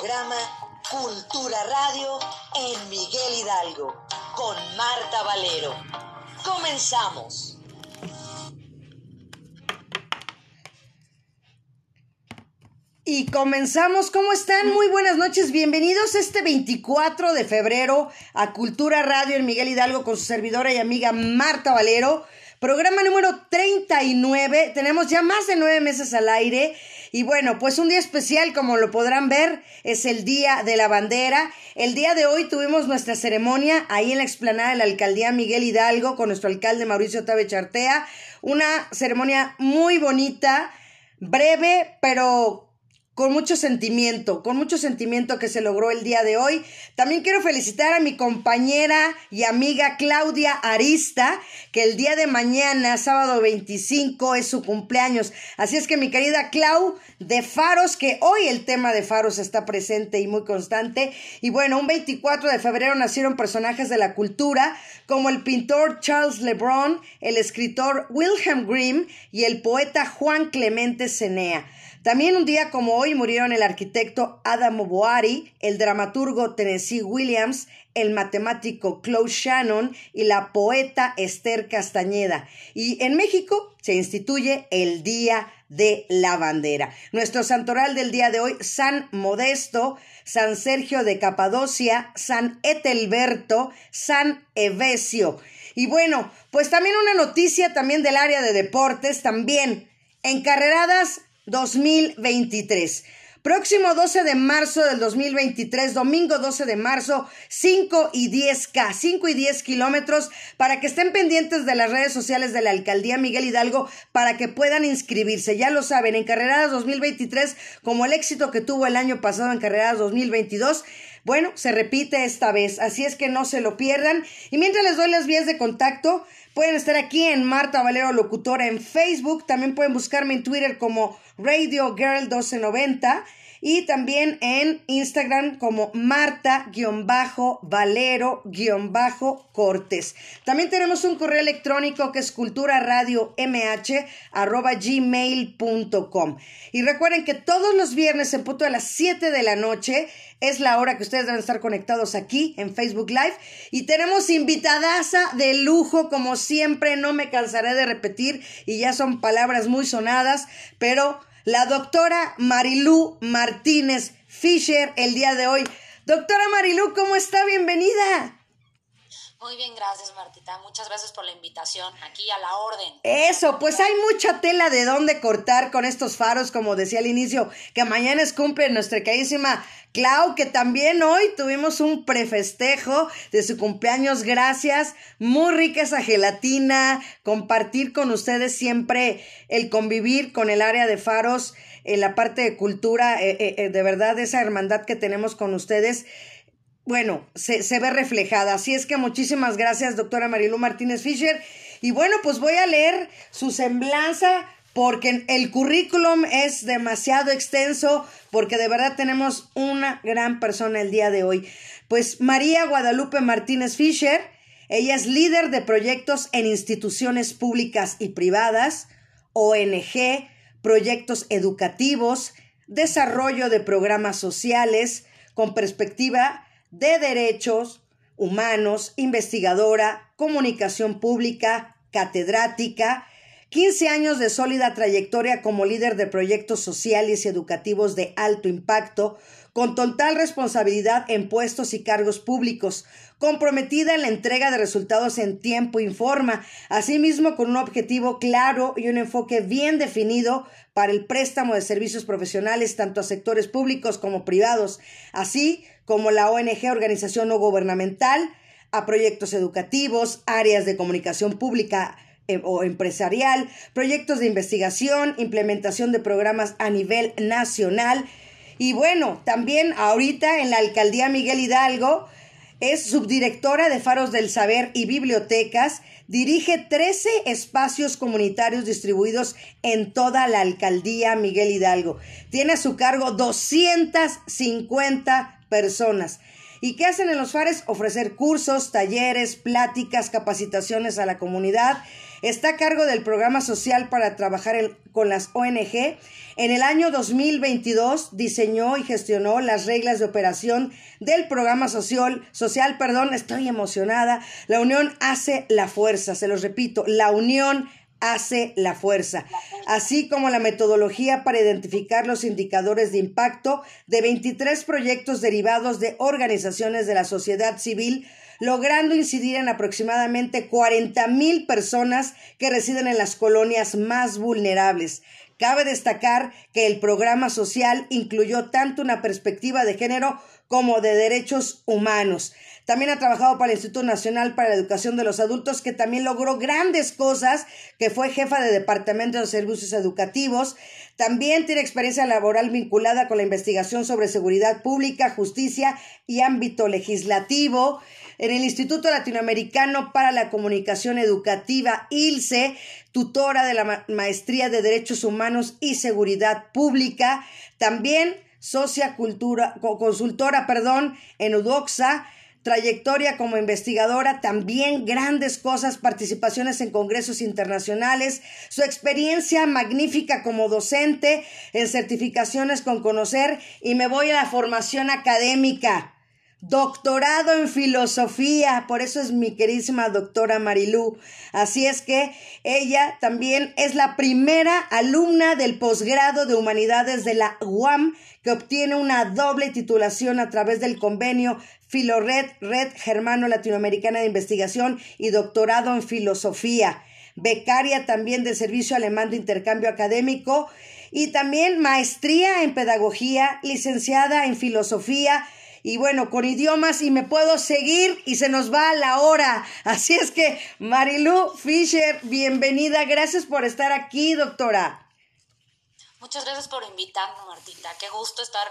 programa Cultura Radio en Miguel Hidalgo con Marta Valero. Comenzamos. Y comenzamos. ¿Cómo están? Muy buenas noches. Bienvenidos este 24 de febrero a Cultura Radio en Miguel Hidalgo con su servidora y amiga Marta Valero. Programa número 39. Tenemos ya más de nueve meses al aire. Y bueno, pues un día especial, como lo podrán ver, es el Día de la Bandera. El día de hoy tuvimos nuestra ceremonia ahí en la explanada de la alcaldía Miguel Hidalgo con nuestro alcalde Mauricio Tabe Chartea. Una ceremonia muy bonita, breve, pero con mucho sentimiento, con mucho sentimiento que se logró el día de hoy. También quiero felicitar a mi compañera y amiga Claudia Arista, que el día de mañana, sábado 25, es su cumpleaños. Así es que mi querida Clau de Faros, que hoy el tema de Faros está presente y muy constante. Y bueno, un 24 de febrero nacieron personajes de la cultura como el pintor Charles LeBron, el escritor Wilhelm Grimm y el poeta Juan Clemente Cenea. También un día como hoy murieron el arquitecto Adam Boari, el dramaturgo Tennessee Williams, el matemático Claude Shannon y la poeta Esther Castañeda. Y en México se instituye el Día de la Bandera. Nuestro santoral del día de hoy, San Modesto, San Sergio de Capadocia, San Etelberto, San Evesio. Y bueno, pues también una noticia también del área de deportes, también encarreradas 2023. Próximo 12 de marzo del 2023, domingo 12 de marzo, 5 y 10K, 5 y 10 kilómetros, para que estén pendientes de las redes sociales de la Alcaldía Miguel Hidalgo para que puedan inscribirse. Ya lo saben, en Carreradas 2023, como el éxito que tuvo el año pasado en Carreradas 2022, bueno, se repite esta vez, así es que no se lo pierdan. Y mientras les doy las vías de contacto, pueden estar aquí en Marta Valero Locutora en Facebook, también pueden buscarme en Twitter como Radio Girl 1290 y también en Instagram como Marta-Valero-Cortes. También tenemos un correo electrónico que es culturaradiomh.gmail.com. Y recuerden que todos los viernes en punto a las 7 de la noche es la hora que ustedes deben estar conectados aquí en Facebook Live. Y tenemos invitadaza de lujo, como siempre, no me cansaré de repetir, y ya son palabras muy sonadas, pero la doctora Marilú Martínez Fisher el día de hoy. Doctora Marilú, ¿cómo está? Bienvenida. Muy bien, gracias Martita. Muchas gracias por la invitación. Aquí a la orden. Eso, pues hay mucha tela de dónde cortar con estos faros, como decía al inicio, que mañana es cumple nuestra carísima Clau, que también hoy tuvimos un prefestejo de su cumpleaños. Gracias. Muy rica esa gelatina. Compartir con ustedes siempre el convivir con el área de faros en la parte de cultura. Eh, eh, eh, de verdad, esa hermandad que tenemos con ustedes bueno, se, se, ve reflejada. Así es que muchísimas gracias, doctora Marilu Martínez Fischer. Y bueno, pues voy a leer su semblanza porque el currículum es demasiado extenso, porque de verdad tenemos una gran persona el día de hoy. Pues María Guadalupe Martínez Fischer, ella es líder de proyectos en instituciones públicas y privadas, ONG, proyectos educativos, desarrollo de programas sociales con perspectiva de Derechos Humanos, investigadora, comunicación pública, catedrática, 15 años de sólida trayectoria como líder de proyectos sociales y educativos de alto impacto, con total responsabilidad en puestos y cargos públicos, comprometida en la entrega de resultados en tiempo y forma, asimismo con un objetivo claro y un enfoque bien definido para el préstamo de servicios profesionales tanto a sectores públicos como privados, así como la ONG Organización No Gubernamental, a proyectos educativos, áreas de comunicación pública, eh, o empresarial, proyectos de investigación, implementación de programas a nivel nacional. Y bueno, también ahorita en la alcaldía Miguel Hidalgo es subdirectora de Faros del Saber y Bibliotecas, dirige 13 espacios comunitarios distribuidos en toda la alcaldía Miguel Hidalgo. Tiene a su cargo 250 personas. ¿Y qué hacen en los fares? Ofrecer cursos, talleres, pláticas, capacitaciones a la comunidad Está a cargo del programa social para trabajar con las ONG. En el año 2022 diseñó y gestionó las reglas de operación del programa social, social, perdón, estoy emocionada. La unión hace la fuerza, se los repito, la unión hace la fuerza, así como la metodología para identificar los indicadores de impacto de 23 proyectos derivados de organizaciones de la sociedad civil, logrando incidir en aproximadamente 40 mil personas que residen en las colonias más vulnerables. Cabe destacar que el programa social incluyó tanto una perspectiva de género como de derechos humanos. También ha trabajado para el Instituto Nacional para la Educación de los Adultos, que también logró grandes cosas, que fue jefa de Departamento de Servicios Educativos. También tiene experiencia laboral vinculada con la investigación sobre seguridad pública, justicia y ámbito legislativo. En el Instituto Latinoamericano para la Comunicación Educativa, ILSE, tutora de la Maestría de Derechos Humanos y Seguridad Pública. También socia cultura, consultora, perdón, en UDOXA, trayectoria como investigadora, también grandes cosas, participaciones en congresos internacionales, su experiencia magnífica como docente en certificaciones con conocer y me voy a la formación académica doctorado en filosofía, por eso es mi queridísima doctora Marilú. Así es que ella también es la primera alumna del posgrado de humanidades de la UAM que obtiene una doble titulación a través del convenio Filored Red Germano Latinoamericana de Investigación y doctorado en filosofía. Becaria también del Servicio Alemán de Intercambio Académico y también maestría en pedagogía, licenciada en filosofía, y bueno, con idiomas y me puedo seguir y se nos va la hora. Así es que, Marilu Fisher, bienvenida. Gracias por estar aquí, doctora. Muchas gracias por invitarme, Martita. Qué gusto estar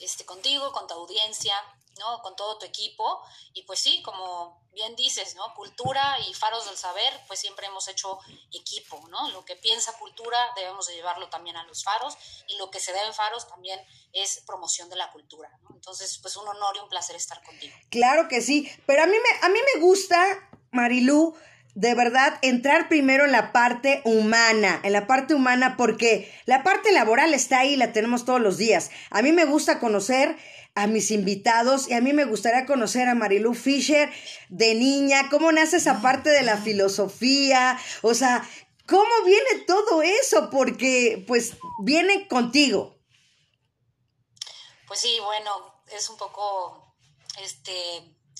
este, contigo, con tu audiencia. ¿No? Con todo tu equipo. Y pues sí, como bien dices, ¿no? Cultura y faros del saber, pues siempre hemos hecho equipo, ¿no? Lo que piensa cultura debemos de llevarlo también a los faros y lo que se debe en faros también es promoción de la cultura. Entonces, pues un honor y un placer estar contigo. Claro que sí, pero a mí me, a mí me gusta, Marilú, de verdad entrar primero en la parte humana, en la parte humana, porque la parte laboral está ahí, la tenemos todos los días. A mí me gusta conocer a mis invitados y a mí me gustaría conocer a Marilu Fisher de niña, cómo nace esa parte de la filosofía, o sea, cómo viene todo eso, porque pues viene contigo. Pues sí, bueno, es un poco este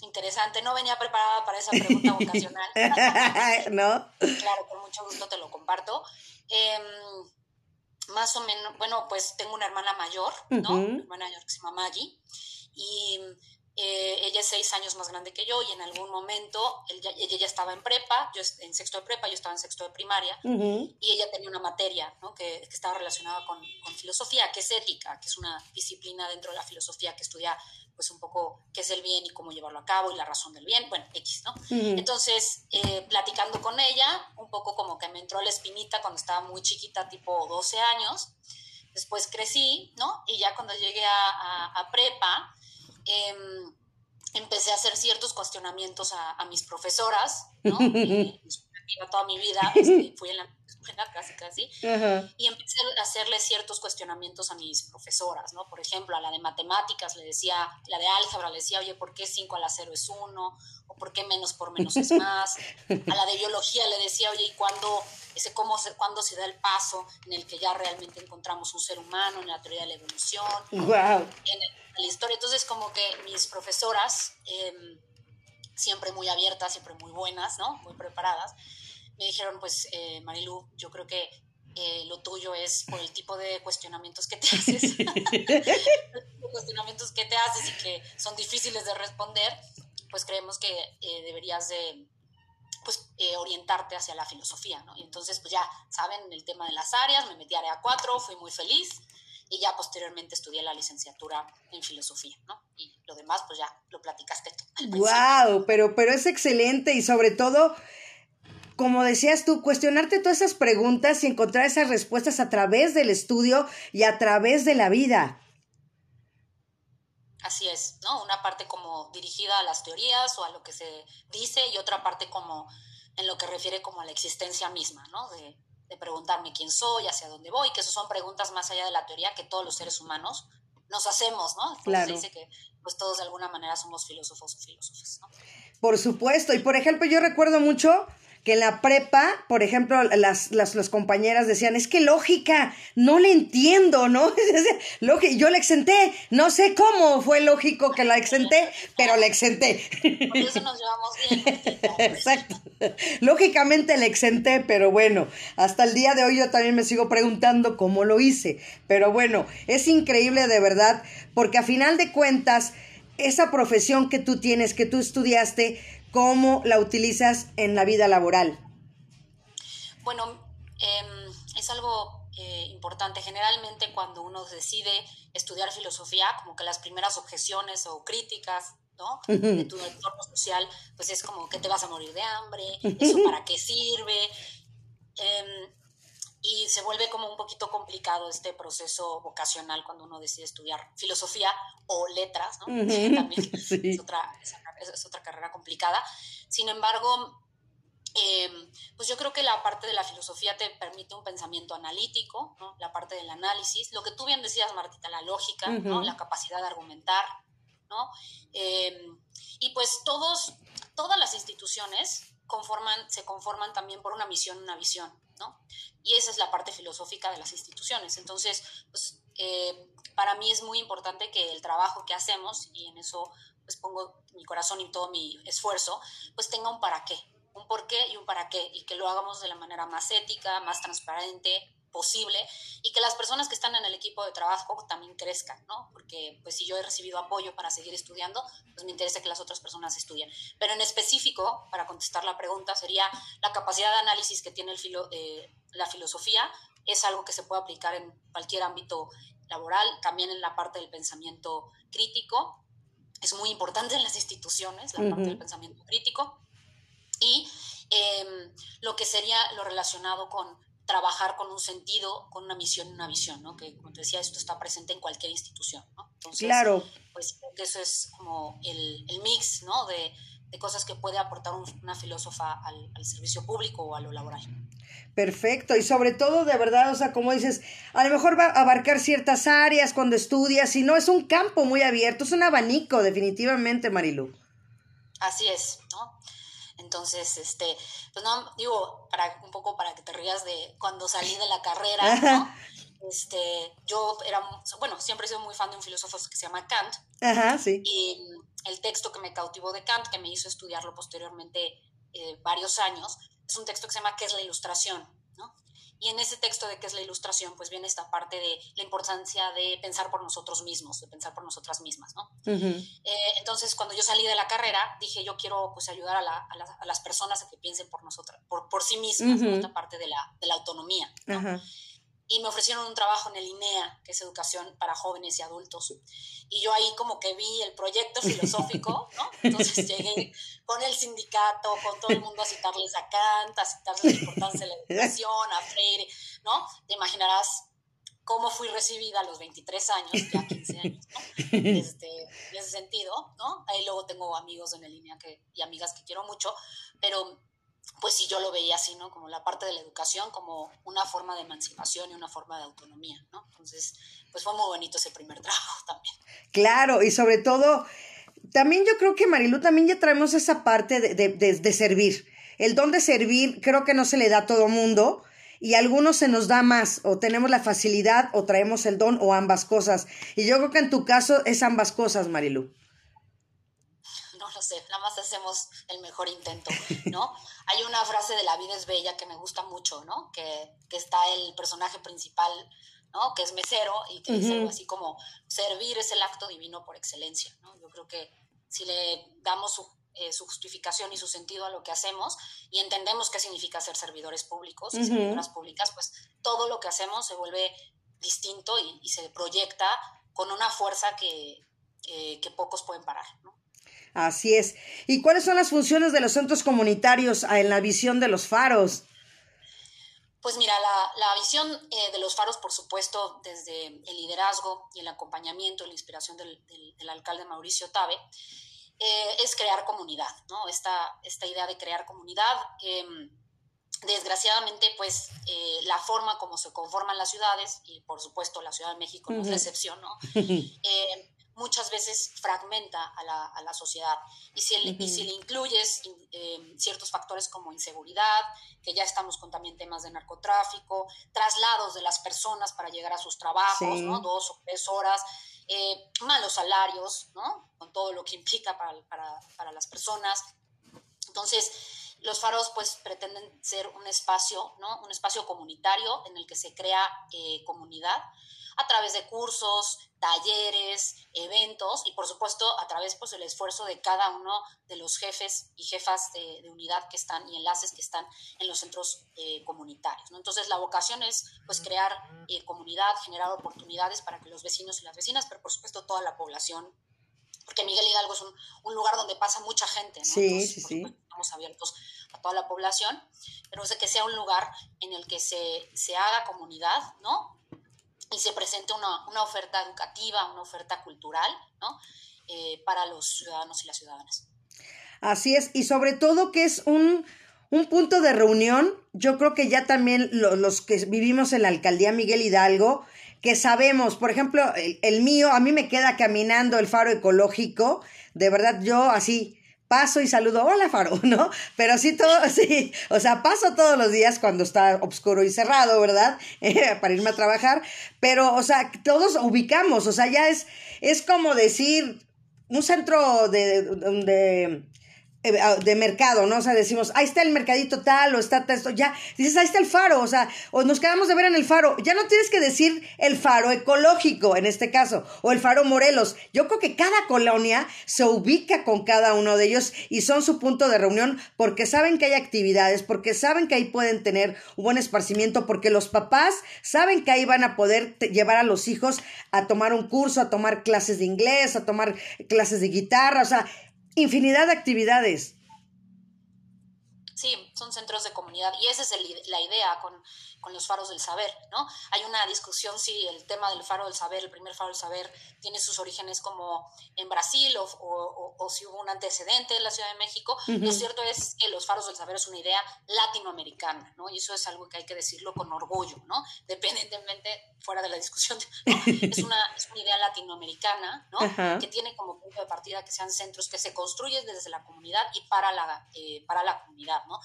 interesante. No venía preparada para esa pregunta vocacional. ¿No? Claro, con mucho gusto te lo comparto. Em, más o menos, bueno, pues tengo una hermana mayor, ¿no? Una hermana mayor que se llama Maggie, y eh, ella es seis años más grande que yo y en algún momento ella, ya estaba en prepa, yo en sexto de prepa, yo estaba en sexto de primaria y ella tenía una materia ¿no? que, que, estaba relacionada con, con, filosofía, que es ética, que es una disciplina dentro de la filosofía que estudia pues un poco qué es el bien y cómo llevarlo a cabo y la razón del bien, bueno, X, ¿no? Entonces, eh, platicando con ella, un poco como que me entró la espinita cuando estaba muy chiquita, tipo 12 años, después crecí, ¿no? Y ya cuando llegué a, prepa, em, empecé a hacer ciertos cuestionamientos a, mis profesoras, ¿no? toda mi vida, este, fui en la casi casi, y empecé a hacerle ciertos cuestionamientos a mis profesoras, ¿no? Por ejemplo, a la de matemáticas le decía, la de álgebra le decía, oye, ¿por qué 5 a la 0 es 1? ¿O por qué menos por menos es más? A la de biología le decía, oye, ¿y cuándo, ese, cómo se, cuándo se da el paso en el que ya realmente encontramos un ser humano en la teoría de la evolución? Wow. En, la historia. Entonces, como que mis profesoras... Em, siempre muy abiertas, siempre muy buenas, ¿no? Muy preparadas me dijeron, pues, eh, Marilu, yo creo que eh, lo tuyo es por el tipo de cuestionamientos que te haces, cuestionamientos que te haces y que son difíciles de responder, pues creemos que eh, deberías de pues orientarte hacia la filosofía, ¿no? Y entonces, pues ya, saben, el tema de las áreas, me metí a área 4, fui muy feliz y ya posteriormente estudié la licenciatura en filosofía, ¿no? Y lo demás, pues ya lo platicaste tú. ¡Wow! Pero, pero es excelente y sobre todo como decías tú, cuestionarte todas esas preguntas y encontrar esas respuestas a través del estudio y a través de la vida. Así es, ¿no? Una parte como dirigida a las teorías o a lo que se dice y otra parte como en lo que refiere como a la existencia misma, ¿no? De, de preguntarme quién soy, hacia dónde voy, que eso son preguntas más allá de la teoría que todos los seres humanos nos hacemos, ¿no? claro. dice que pues todos de alguna manera somos filósofos o filósofos, ¿no? Por supuesto, y por ejemplo yo recuerdo mucho que en la prepa, por ejemplo, las, las, compañeras decían, es que lógica, no le entiendo, ¿no? yo la exenté, no sé cómo fue lógico que la exenté, pero la exenté. Por eso nos llevamos bien. Exacto. Lógicamente la exenté, pero bueno, hasta el día de hoy yo también me sigo preguntando cómo lo hice. Pero bueno, es increíble de verdad, porque a final de cuentas, esa profesión que tú tienes, que tú estudiaste, ¿Cómo la utilizas en la vida laboral? Bueno, em, es algo eh, importante. Generalmente cuando uno decide estudiar filosofía, como que las primeras objeciones o críticas ¿no? de tu entorno social, pues es como que te vas a morir de hambre, eso para qué sirve. Em, y se vuelve como un poquito complicado este proceso vocacional cuando uno decide estudiar filosofía o letras, ¿no? También es, otra, es, otra, carrera complicada. Sin embargo, em, pues yo creo que la parte de la filosofía te permite un pensamiento analítico, ¿no? la parte del análisis, lo que tú bien decías, Martita, la lógica, ¿no? la capacidad de argumentar, ¿no? Em, y pues todos, todas las instituciones conforman, se conforman también por una misión, una visión, ¿no? Y esa es la parte filosófica de las instituciones. Entonces, pues, eh, para mí es muy importante que el trabajo que hacemos, y en eso pues pongo mi corazón y todo mi esfuerzo, pues tenga un para qué, un por qué y un para qué, y que lo hagamos de la manera más ética, más transparente, posible y que las personas que están en el equipo de trabajo también crezcan, ¿no? Porque pues si yo he recibido apoyo para seguir estudiando, pues me interesa que las otras personas estudien. Pero en específico, para contestar la pregunta, sería la capacidad de análisis que tiene el filo, eh, la filosofía es algo que se puede aplicar en cualquier ámbito laboral, también en la parte del pensamiento crítico. Es muy importante en las instituciones, la parte del pensamiento crítico. Y em, lo que sería lo relacionado con trabajar con un sentido, con una misión y una visión, ¿no? Que, como te decía, esto está presente en cualquier institución, ¿no? Entonces, claro. Pues creo que eso es como el, el mix, ¿no? De, de, cosas que puede aportar una filósofa al, al, servicio público o a lo laboral. Perfecto, y sobre todo, de verdad, o sea, como dices, a lo mejor va a abarcar ciertas áreas cuando estudias, y no, es un campo muy abierto, es un abanico, definitivamente, Marilu. Así es, ¿no? Entonces, este, pues no, digo, para un poco para que te rías de cuando salí de la carrera, ¿no? Este, yo era, bueno, siempre he sido muy fan de un filósofo que se llama Kant. Ajá, sí. Y el texto que me cautivó de Kant, que me hizo estudiarlo posteriormente eh, varios años, es un texto que se llama ¿Qué es la ilustración? Y en ese texto de qué es la ilustración, pues viene esta parte de la importancia de pensar por nosotros mismos, de pensar por nosotras mismas, ¿no? Eh, entonces, cuando yo salí de la carrera, dije, yo quiero pues ayudar a, a, las personas a que piensen por nosotras, por, por sí mismas, esta parte de la, de la autonomía, ¿no? Y me ofrecieron un trabajo en el INEA, que es educación para jóvenes y adultos. Y yo ahí como que vi el proyecto filosófico, ¿no? Entonces llegué con el sindicato, con todo el mundo a citarles a Kant, a citarles la importancia de la educación, a Freire, ¿no? Te imaginarás cómo fui recibida a los 23 años, ya 15 años, ¿no? Este, en ese sentido, ¿no? Ahí luego tengo amigos en el INEA que, y amigas que quiero mucho, pero pues sí yo lo veía así, ¿no? Como la parte de la educación, como una forma de emancipación y una forma de autonomía, ¿no? Entonces, pues fue muy bonito ese primer trabajo también. Claro, y sobre todo, también yo creo que Marilu también ya traemos esa parte de, de, de, servir. El don de servir creo que no se le da a todo mundo y a algunos se nos da más, o tenemos la facilidad, o traemos el don, o ambas cosas. Y yo creo que en tu caso es ambas cosas, Marilu no sé, nada más hacemos el mejor intento, ¿no? Hay una frase de La vida es bella que me gusta mucho, ¿no? Que, está el personaje principal, ¿no? Que es mesero y que dice algo así como, servir es el acto divino por excelencia, ¿no? Yo creo que si le damos su, eh, justificación y su sentido a lo que hacemos y entendemos qué significa ser servidores públicos y servidoras públicas, pues todo lo que hacemos se vuelve distinto y, se proyecta con una fuerza que, que pocos pueden parar, ¿no? Así es. ¿Y cuáles son las funciones de los centros comunitarios en la visión de los faros? Pues mira, la, visión eh, de los faros, por supuesto, desde el liderazgo y el acompañamiento la inspiración del, alcalde Mauricio Tabe, eh, es crear comunidad, ¿no? Esta, esta idea de crear comunidad. Em, desgraciadamente, pues eh, la forma como se conforman las ciudades, y por supuesto la Ciudad de México no es excepción, ¿no? Eh, muchas veces fragmenta a la, a la sociedad. Y si, si le incluyes em, ciertos factores como inseguridad, que ya estamos con también temas de narcotráfico, traslados de las personas para llegar a sus trabajos, ¿no? Dos o tres horas, eh, malos salarios, ¿no? Con todo lo que implica para, para, para las personas. Entonces, los faros pues pretenden ser un espacio, ¿no? Un espacio comunitario en el que se crea eh, comunidad a través de cursos, talleres, eventos y por supuesto a través pues el esfuerzo de cada uno de los jefes y jefas de, unidad que están y enlaces que están en los centros eh, comunitarios. ¿no? Entonces la vocación es pues crear eh, comunidad, generar oportunidades para que los vecinos y las vecinas, pero por supuesto toda la población porque Miguel Hidalgo es un, lugar donde pasa mucha gente, ¿no? Sí, sí, sí. Estamos abiertos a toda la población, pero es de que sea un lugar en el que se, se haga comunidad, ¿no? Y se presente una, una oferta educativa, una oferta cultural, ¿no? Eh, para los ciudadanos y las ciudadanas. Así es, y sobre todo que es un, un punto de reunión, yo creo que ya también los que vivimos en la alcaldía Miguel Hidalgo, que sabemos, por ejemplo, el, el, mío, a mí me queda caminando el faro ecológico, de verdad yo así, paso y saludo, hola Faro, ¿no? Pero sí todo, sí, o sea, paso todos los días cuando está oscuro y cerrado, ¿verdad? para irme a trabajar, pero, o sea, todos ubicamos, o sea, ya es, es como decir, un centro de, de de mercado, ¿no? O sea, decimos, ahí está el mercadito tal, o está esto, ya, dices, ahí está el faro, o sea, o nos quedamos de ver en el faro, ya no tienes que decir el faro ecológico, en este caso, o el faro Morelos. Yo creo que cada colonia se ubica con cada uno de ellos y son su punto de reunión porque saben que hay actividades, porque saben que ahí pueden tener un buen esparcimiento, porque los papás saben que ahí van a poder llevar a los hijos a tomar un curso, a tomar clases de inglés, a tomar clases de guitarra, o sea, infinidad de actividades. Sí, son centros de comunidad y esa es la idea con, con los faros del saber, ¿no? Hay una discusión si el tema del faro del saber, el primer faro del saber, tiene sus orígenes como en Brasil o, o, o, si hubo un antecedente en la Ciudad de México. Lo cierto es que los faros del saber es una idea latinoamericana, ¿no? Y eso es algo que hay que decirlo con orgullo, ¿no? Dependientemente, fuera de la discusión, es, una, es, una, idea latinoamericana, ¿no? Que tiene como punto de partida que sean centros que se construyen desde la comunidad y para la, eh, para la comunidad, ¿no?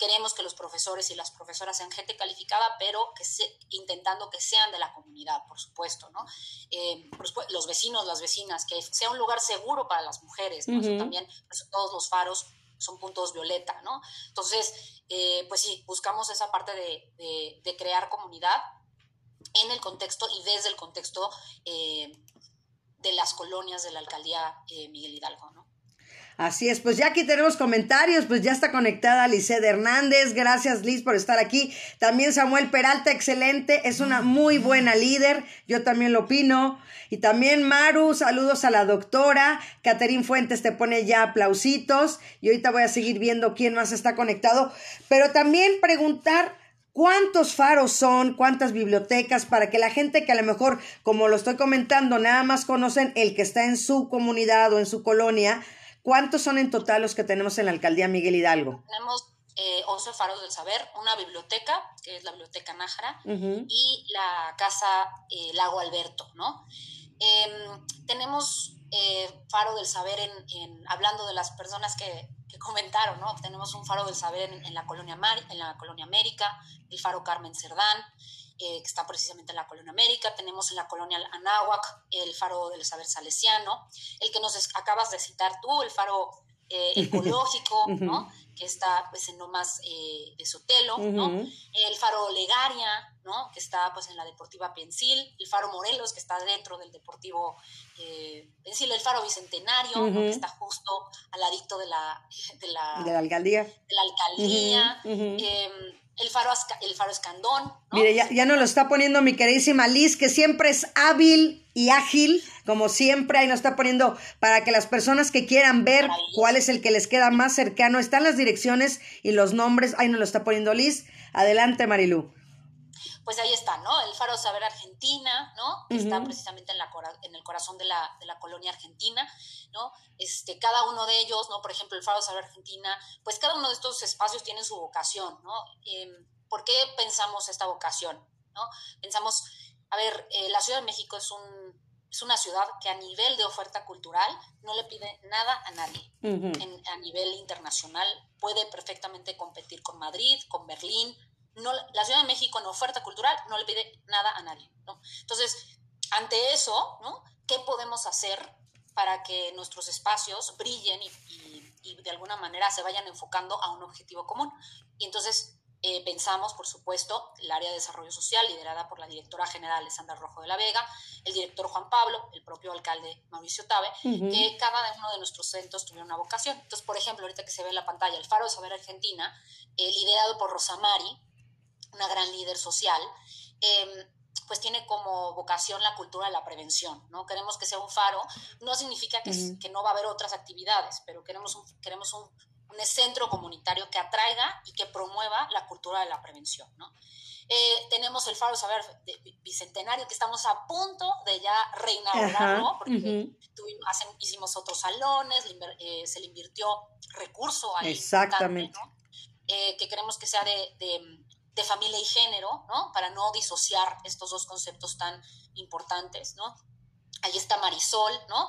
Queremos que los profesores y las profesoras sean gente calificada, pero que se, intentando que sean de la comunidad, por supuesto, ¿no? Eh, los vecinos, las vecinas, que sea un lugar seguro para las mujeres, ¿no? también, pues, todos los faros son puntos violeta, ¿no? Entonces, eh, pues sí, buscamos esa parte de, de, crear comunidad en el contexto y desde el contexto eh, de las colonias de la alcaldía Miguel Hidalgo, ¿no? Así es, pues ya aquí tenemos comentarios, pues ya está conectada Lice Hernández, gracias Liz por estar aquí. También Samuel Peralta, excelente, es una muy buena líder, yo también lo opino. Y también Maru, saludos a la doctora. Caterín Fuentes te pone ya aplausitos y ahorita voy a seguir viendo quién más está conectado. Pero también preguntar ¿Cuántos faros son? ¿Cuántas bibliotecas? Para que la gente que a lo mejor, como lo estoy comentando, nada más conocen el que está en su comunidad o en su colonia, ¿Cuántos son en total los que tenemos en la alcaldía Miguel Hidalgo? Tenemos eh, 11 faros del saber, una biblioteca, que es la Biblioteca Nájara, y la Casa eh, Lago Alberto, ¿no? Em, tenemos eh, faro del saber en, hablando de las personas que, comentaron, ¿no? Tenemos un faro del saber en, la colonia en la colonia América, el faro Carmen Cerdán, eh, que está precisamente en la Colonia América, tenemos en la Colonia Anáhuac el faro del saber salesiano, el que nos acabas de citar tú, el faro eh, ecológico, ¿no? que está pues en Lomas eh, de Sotelo, ¿no? El faro Legaria, ¿no? Que está pues en la Deportiva Pensil, el faro Morelos, que está dentro del Deportivo eh, Pensil, el faro Bicentenario, que está justo al ladito de la, de la, de la alcaldía. De la alcaldía. El faro, el faro escandón. Mire, ya, ya nos lo está poniendo mi queridísima Liz, que siempre es hábil y ágil, como siempre, ahí nos está poniendo para que las personas que quieran ver cuál es el que les queda más cercano, están las direcciones y los nombres, ahí nos lo está poniendo Liz. Adelante, Marilu. Pues ahí está, ¿no? El Faro Saber Argentina, ¿no? Está precisamente en, la, en el corazón de la, de la, colonia argentina, ¿no? Este, cada uno de ellos, ¿no? Por ejemplo, el Faro Saber Argentina, pues cada uno de estos espacios tiene su vocación, ¿no? Em, ¿Por qué pensamos esta vocación, ¿no? Pensamos, a ver, eh, la Ciudad de México es un es una ciudad que a nivel de oferta cultural no le pide nada a nadie. a nivel internacional puede perfectamente competir con Madrid, con Berlín. No, la Ciudad de México en oferta cultural no le pide nada a nadie. Entonces, ante eso, ¿no? ¿qué podemos hacer para que nuestros espacios brillen y, y de alguna manera se vayan enfocando a un objetivo común? Y entonces eh, pensamos, por supuesto, el área de desarrollo social, liderada por la directora general Alessandra Rojo de la Vega, el director Juan Pablo, el propio alcalde Mauricio Tabe, que cada uno de nuestros centros tuviera una vocación. Entonces, por ejemplo, ahorita que se ve en la pantalla, el Faro de Saber Argentina, eh, liderado por Rosamari, una gran líder social, em, pues tiene como vocación la cultura de la prevención, ¿no? Queremos que sea un faro, no significa que, que no va a haber otras actividades, pero queremos un, queremos un, un centro comunitario que atraiga y que promueva la cultura de la prevención. ¿no? Eh, tenemos el Faro Saber Bicentenario, que estamos a punto de ya reinaugurarlo, porque hicimos otros salones, eh, se le invirtió recurso ahí. Exactamente. Eh, que queremos que sea de, de, familia y género, ¿no? Para no disociar estos dos conceptos tan importantes, ¿no? Ahí está Marisol, ¿no?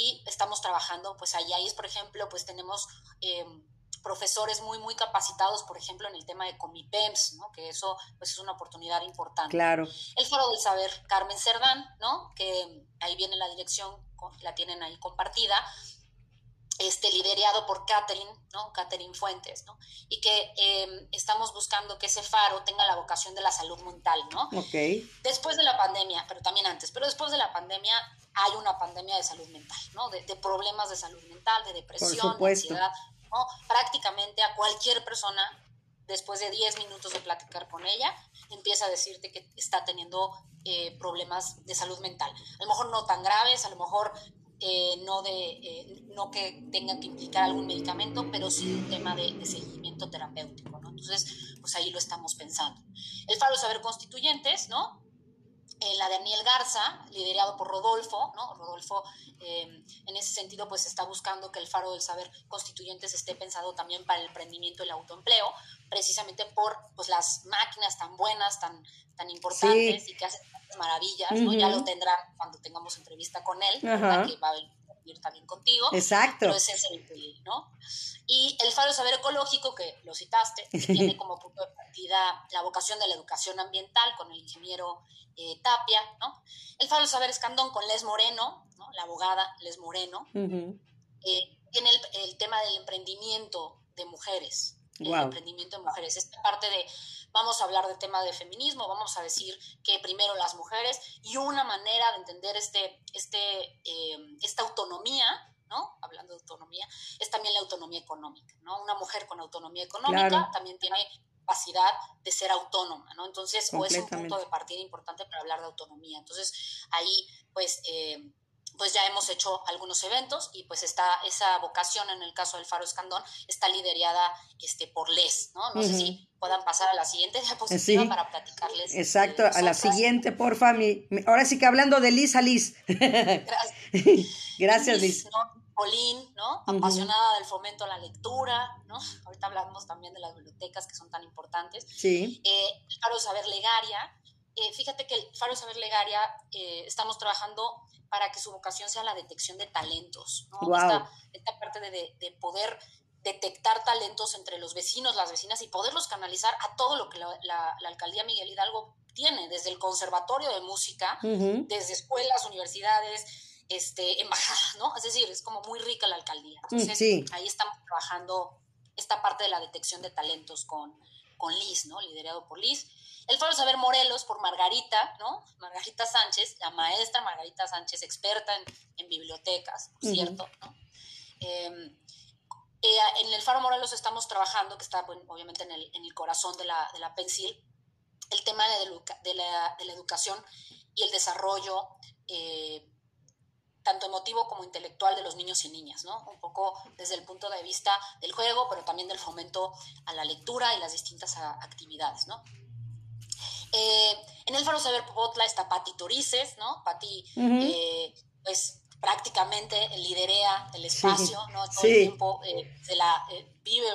y estamos trabajando, pues allá es, por ejemplo, pues tenemos eh, profesores muy, muy capacitados, por ejemplo, en el tema de Comipems, ¿no? Que eso, pues es una oportunidad importante. Claro. El Foro del Saber, Carmen Cerdán, ¿no? Que ahí viene la dirección, la tienen ahí compartida, este, liderado por Catherine, ¿no? Catherine Fuentes, ¿no? Y que em, estamos buscando que ese faro tenga la vocación de la salud mental, ¿no? Ok. Después de la pandemia, pero también antes, pero después de la pandemia hay una pandemia de salud mental, ¿no? De, problemas de salud mental, de depresión, de ansiedad, ¿no? Prácticamente a cualquier persona, después de 10 minutos de platicar con ella, empieza a decirte que está teniendo eh, problemas de salud mental. A lo mejor no tan graves, a lo mejor eh, no, de, eh, no que tengan que implicar algún medicamento, pero sí un tema de, seguimiento terapéutico, ¿no? Entonces, pues ahí lo estamos pensando. El Faro Saber Constituyentes, ¿no? Eh, la de Daniel Garza, liderado por Rodolfo, ¿no? Rodolfo, en ese sentido, pues está buscando que el Faro del Saber Constituyentes esté pensado también para el emprendimiento y el autoempleo, precisamente por pues, las máquinas tan buenas, tan, tan importantes y que hacen maravillas, ¿no? Ya lo tendrán cuando tengamos entrevista con él, que va a venir también contigo. Exacto. Pero ese es el, ¿no? Y el Faro Saber Ecológico, que lo citaste, tiene como punto de partida la vocación de la educación ambiental con el ingeniero eh, Tapia, ¿no? El Faro Saber Escandón con Les Moreno, ¿no? La abogada Les Moreno. Eh, tiene el, el tema del emprendimiento de mujeres, el emprendimiento de mujeres. Esta parte de, vamos a hablar del tema de feminismo, vamos a decir que primero las mujeres y una manera de entender este, este, em, esta autonomía, ¿no? Hablando de autonomía, es también la autonomía económica, ¿no? Una mujer con autonomía económica también tiene capacidad de ser autónoma, ¿no? Entonces, o es un punto de partida importante para hablar de autonomía. Entonces, ahí, pues, eh, pues ya hemos hecho algunos eventos y pues está esa vocación en el caso del Faro Escandón está liderada este, por Les, ¿no? No sé si puedan pasar a la siguiente diapositiva para platicarles. Exacto, a la siguiente, porfa. Mi, ahora sí que hablando de Liz a Liz. Gracias. Gracias, Liz. ¿no? Polín, ¿no? Apasionada del fomento a la lectura, ¿no? Ahorita hablamos también de las bibliotecas que son tan importantes. Sí. Eh, el Faro Saber Legaria. Eh, fíjate que el Faro Saber Legaria eh, estamos trabajando para que su vocación sea la detección de talentos, ¿no? Esta, parte de, poder detectar talentos entre los vecinos, las vecinas y poderlos canalizar a todo lo que la, alcaldía Miguel Hidalgo tiene, desde el conservatorio de música, desde escuelas, universidades, este, embajadas, ¿no? Es decir, es como muy rica la alcaldía. Mm, Entonces, ahí estamos trabajando esta parte de la detección de talentos con, con Liz, ¿no? Liderado por Liz. El Faro Saber Morelos por Margarita, ¿no? Margarita Sánchez, la maestra Margarita Sánchez, experta en, bibliotecas, por cierto, ¿no? Em, eh, en el Faro Morelos estamos trabajando, que está obviamente en el, corazón de la, de la Pensil, el tema de, la, educación y el desarrollo eh, tanto emotivo como intelectual de los niños y niñas, ¿no? Un poco desde el punto de vista del juego, pero también del fomento a la lectura y las distintas actividades, ¿no? Eh, en el Faro Saber Popotla está Pati Torices, ¿no? Pati, pues prácticamente liderea el espacio, ¿no? Todo el tiempo se la vive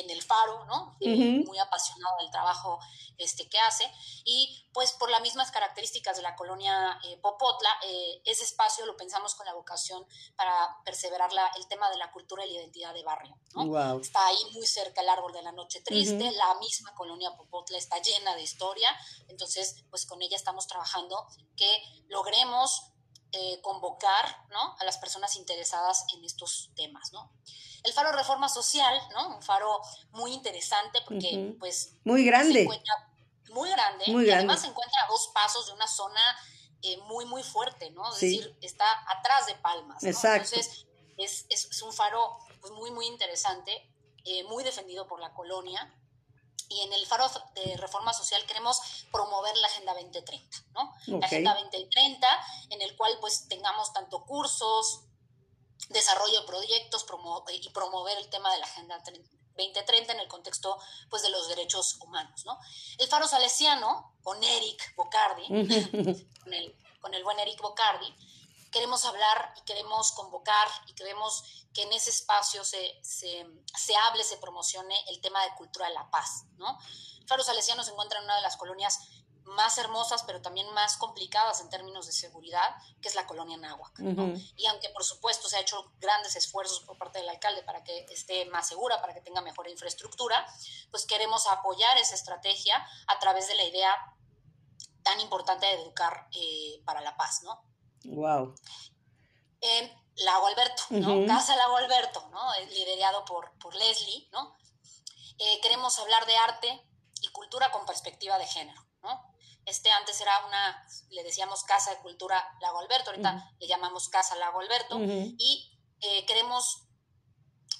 en el faro, ¿no? Eh, muy apasionado del trabajo este, que hace. Y pues por las mismas características de la colonia eh, Popotla, eh, ese espacio lo pensamos con la vocación para perseverar la, el tema de la cultura y la identidad de barrio, ¿no? Está ahí muy cerca el árbol de la noche triste, la misma colonia Popotla está llena de historia, entonces pues con ella estamos trabajando que logremos convocar ¿no? a las personas interesadas en estos temas. ¿no? El faro Reforma Social, ¿no? Un faro muy interesante porque, pues... Muy grande. muy grande. y además se encuentra a dos pasos de una zona eh, muy, muy fuerte, ¿no? Es decir, está atrás de Palmas. ¿no? Exacto. Entonces, es, es, un faro pues, muy, muy interesante, eh, muy defendido por la colonia. Y en el Faro de Reforma Social queremos promover la Agenda 2030, ¿no? La Agenda 2030, en el cual pues tengamos tanto cursos, desarrollo de proyectos y promover el tema de la Agenda 2030 en el contexto pues, de los derechos humanos. ¿no? El Faro Salesiano, con Eric Bocardi, con, el, con el buen Eric Bocardi, queremos hablar y queremos convocar y queremos que en ese espacio se, se, se, hable, se promocione el tema de cultura de la paz. ¿no? Faro Salesiano se encuentra en una de las colonias más hermosas, pero también más complicadas en términos de seguridad, que es la colonia Náhuac. Y aunque por supuesto se ha hecho grandes esfuerzos por parte del alcalde para que esté más segura, para que tenga mejor infraestructura, pues queremos apoyar esa estrategia a través de la idea tan importante de educar eh, para la paz, ¿no? Wow. En Lago Alberto, ¿no? Casa Lago Alberto, ¿no? Liderado por, por Leslie, ¿no? Eh, queremos hablar de arte y cultura con perspectiva de género, ¿no? Este antes era una, le decíamos Casa de Cultura Lago Alberto, ahorita le llamamos Casa Lago Alberto, y eh, queremos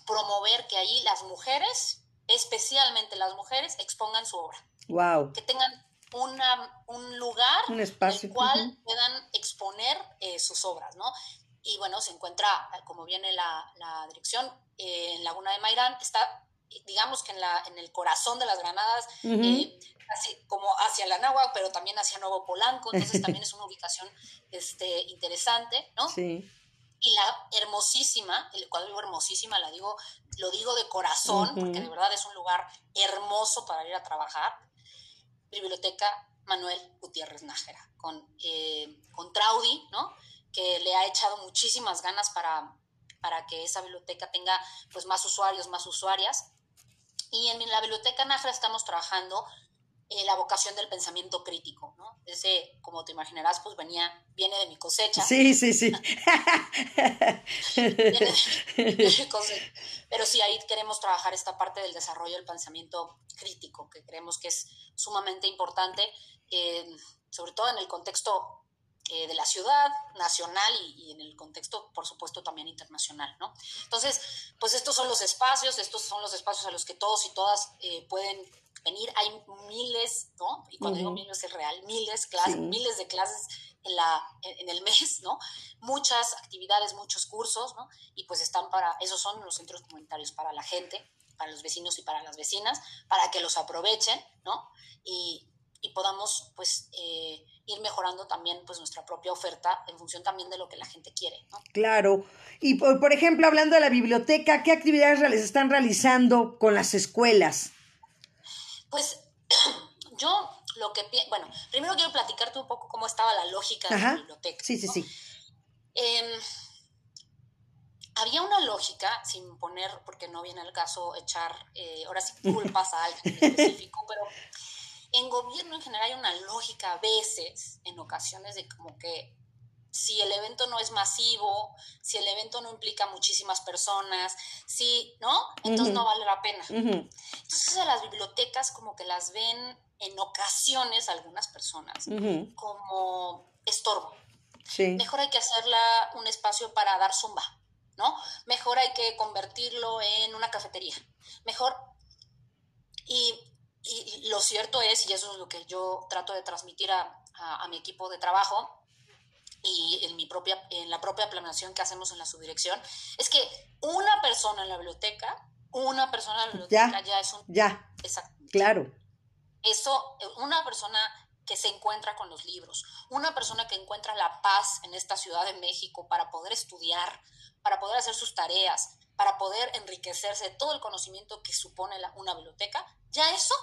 promover que ahí las mujeres, especialmente las mujeres, expongan su obra. Wow. Que tengan una, un lugar un espacio. en el cual puedan exponer eh, sus obras, ¿no? Y bueno, se encuentra, como viene la, la dirección, eh, en Laguna de Mairán, está digamos que en, la, en el corazón de las granadas, así como hacia la Náhuatl, pero también hacia Nuevo Polanco, entonces también es una ubicación este, interesante, ¿no? Sí. Y la hermosísima, cuando digo hermosísima, la digo, lo digo de corazón, porque de verdad es un lugar hermoso para ir a trabajar, Biblioteca Manuel Gutiérrez Nájera, con, eh, con Traudi, ¿no? Que le ha echado muchísimas ganas para, para que esa biblioteca tenga pues más usuarios, más usuarias. Y en la biblioteca Nájera estamos trabajando eh, la vocación del pensamiento crítico. Ese, como te imaginarás, pues venía, viene de mi cosecha. Sí, sí, sí. Pero sí, ahí queremos trabajar esta parte del desarrollo del pensamiento crítico, que creemos que es sumamente importante, eh, sobre todo en el contexto eh, de la ciudad nacional y, en el contexto, por supuesto, también internacional, ¿no? Entonces, pues estos son los espacios, estos son los espacios a los que todos y todas pueden venir. Hay miles, ¿no? Y cuando digo miles es real, miles, clases, miles de clases en, la, en, el mes, ¿no? Muchas actividades, muchos cursos, ¿no? Y pues están para, esos son los centros comunitarios para la gente, para los vecinos y para las vecinas, para que los aprovechen, ¿no? Y, y podamos, pues, eh, ir mejorando también pues nuestra propia oferta en función también de lo que la gente quiere. ¿no? Claro. Y por, por, ejemplo, hablando de la biblioteca, ¿qué actividades les están realizando con las escuelas? Pues yo lo que bueno, primero quiero platicarte un poco cómo estaba la lógica de la biblioteca. Sí, sí, sí. Em, había una lógica, sin poner, porque no viene al caso echar, eh, ahora sí culpas a alguien específico, pero en gobierno en general hay una lógica a veces, en ocasiones, de como que si el evento no es masivo, si el evento no implica muchísimas personas, si, ¿no? Entonces no vale la pena. Entonces a las bibliotecas como que las ven en ocasiones algunas personas como estorbo. Mejor hay que hacerla un espacio para dar zumba, ¿no? Mejor hay que convertirlo en una cafetería. Mejor. Y, lo cierto es, y eso es lo que yo trato de transmitir a mi equipo de trabajo, y en, mi propia, en la propia planeación que hacemos en la subdirección, es que una persona en la biblioteca, una persona en la biblioteca ya, es un... Ya. Exacto. Claro. Eso, una persona que se encuentra con los libros, una persona que encuentra la paz en esta Ciudad de México para poder estudiar, para poder hacer sus tareas, para poder enriquecerse de todo el conocimiento que supone una biblioteca, ya eso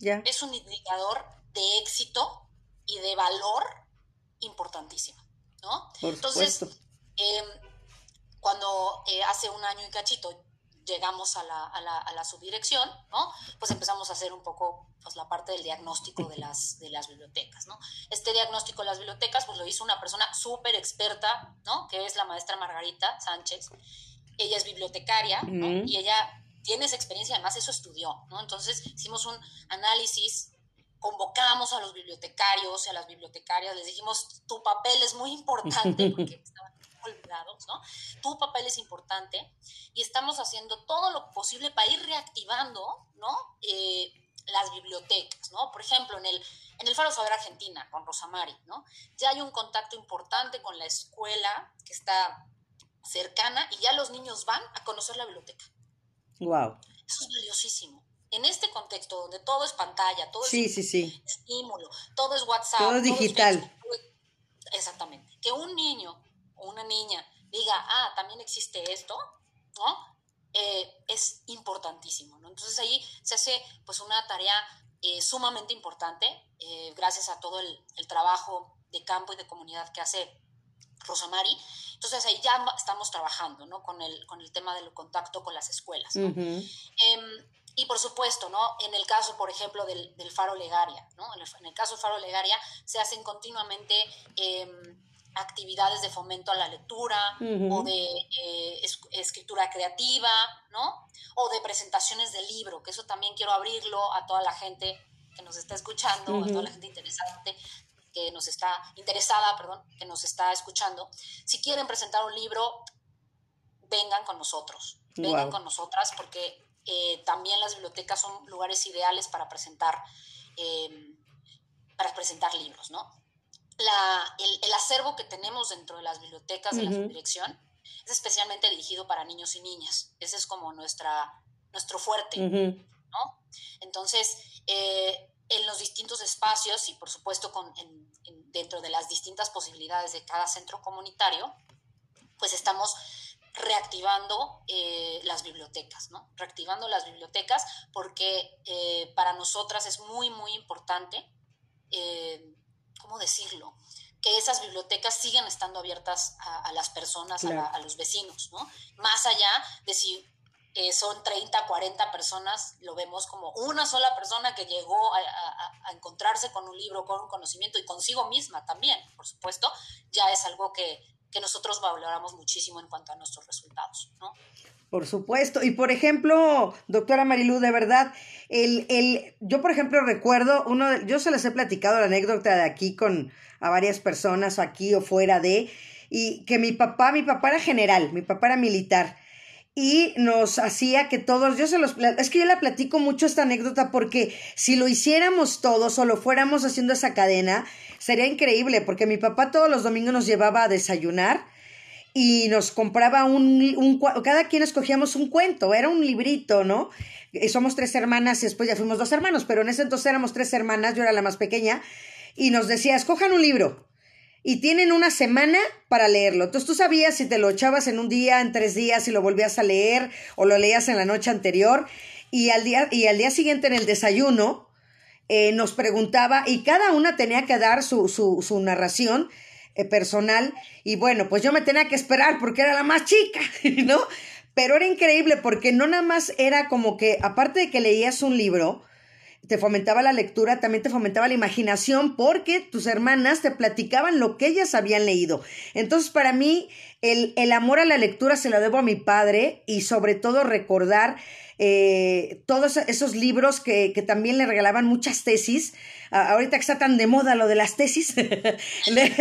es un indicador de éxito y de valor importantísimo, ¿no? Entonces, em, cuando eh, hace un año y cachito llegamos a la, a la, a la subdirección, ¿no? Pues empezamos a hacer un poco pues, la parte del diagnóstico de las, de las bibliotecas, ¿no? Este diagnóstico de las bibliotecas, pues lo hizo una persona súper experta, ¿no? Que es la maestra Margarita Sánchez. Ella es bibliotecaria, ¿no? Y ella tiene esa experiencia, además eso estudió, ¿no? Entonces hicimos un análisis convocamos a los bibliotecarios y a las bibliotecarias, les dijimos, tu papel es muy importante, porque estaban olvidados, ¿no? Tu papel es importante y estamos haciendo todo lo posible para ir reactivando, ¿no? Eh, las bibliotecas, ¿no? Por ejemplo, en el, en el Faro Saber Argentina, con Rosamari, ¿no? Ya hay un contacto importante con la escuela que está cercana y ya los niños van a conocer la biblioteca. Wow. Eso es valiosísimo. En este contexto donde todo es pantalla, todo es estímulo, todo es WhatsApp, todo es digital. exactamente. Que un niño o una niña diga, ah, también existe esto, ¿no? Eh, es importantísimo, ¿no? Entonces ahí se hace pues una tarea eh, sumamente importante, eh, gracias a todo el, trabajo de campo y de comunidad que hace Rosamari. Entonces ahí ya estamos trabajando, ¿no? Con el, con el tema del contacto con las escuelas. Em, y por supuesto, ¿no? En el caso, por ejemplo, del, Faro Legaria, ¿no? En el, caso del Faro Legaria se hacen continuamente em, actividades de fomento a la lectura o de eh, escritura creativa, ¿no? O de presentaciones de libro, que eso también quiero abrirlo a toda la gente que nos está escuchando, a toda la gente interesante que nos está interesada, perdón, que nos está escuchando. Si quieren presentar un libro, vengan con nosotros, vengan con nosotras, porque eh, también las bibliotecas son lugares ideales para presentar, eh, para presentar libros, ¿no? el, acervo que tenemos dentro de las bibliotecas de la subdirección es especialmente dirigido para niños y niñas. Ese es como nuestra, nuestro fuerte, ¿no? Entonces, eh, en los distintos espacios y por supuesto con, dentro de las distintas posibilidades de cada centro comunitario, pues estamos reactivando eh, las bibliotecas, ¿no? Reactivando las bibliotecas porque eh, para nosotras es muy, muy importante ¿cómo decirlo? Que esas bibliotecas sigan estando abiertas a, las personas, a, los vecinos, ¿no? Más allá de si eh, son 30, 40 personas, lo vemos como una sola persona que llegó a, encontrarse con un libro, con un conocimiento y consigo misma también, por supuesto, ya es algo que, que nosotros valoramos muchísimo en cuanto a nuestros resultados, ¿no? Por supuesto. Y por ejemplo, doctora Marilú, de verdad, el, el, yo por ejemplo recuerdo, uno yo se les he platicado la anécdota de aquí con a varias personas aquí o fuera de, y que mi papá, mi papá era general, mi papá era militar. Y nos hacía que todos, yo se los, es que yo la platico mucho esta anécdota porque si lo hiciéramos todos o lo fuéramos haciendo esa cadena, sería increíble porque mi papá todos los domingos nos llevaba a desayunar y nos compraba un, un, cada quien escogíamos un cuento, era un librito, ¿no? Somos tres hermanas y después ya fuimos dos hermanos, pero en ese entonces éramos tres hermanas, yo era la más pequeña, y nos decía, escojan un libro y tienen una semana para leerlo. Entonces tú sabías si te lo echabas en un día, en tres días, si lo volvías a leer o lo leías en la noche anterior, y al día, y al día siguiente en el desayuno eh, nos preguntaba, y cada una tenía que dar su, su, narración, eh, personal y bueno, pues yo me tenía que esperar porque era la más chica, ¿no? Pero era increíble porque no nada más era como que, aparte de que leías un libro, te fomentaba la lectura, también te fomentaba la imaginación porque tus hermanas te platicaban lo que ellas habían leído. Entonces, para mí, el, el amor a la lectura se lo debo a mi padre y sobre todo recordar eh, todos esos libros que, que, también le regalaban muchas tesis. ahorita que está tan de moda lo de las tesis, le,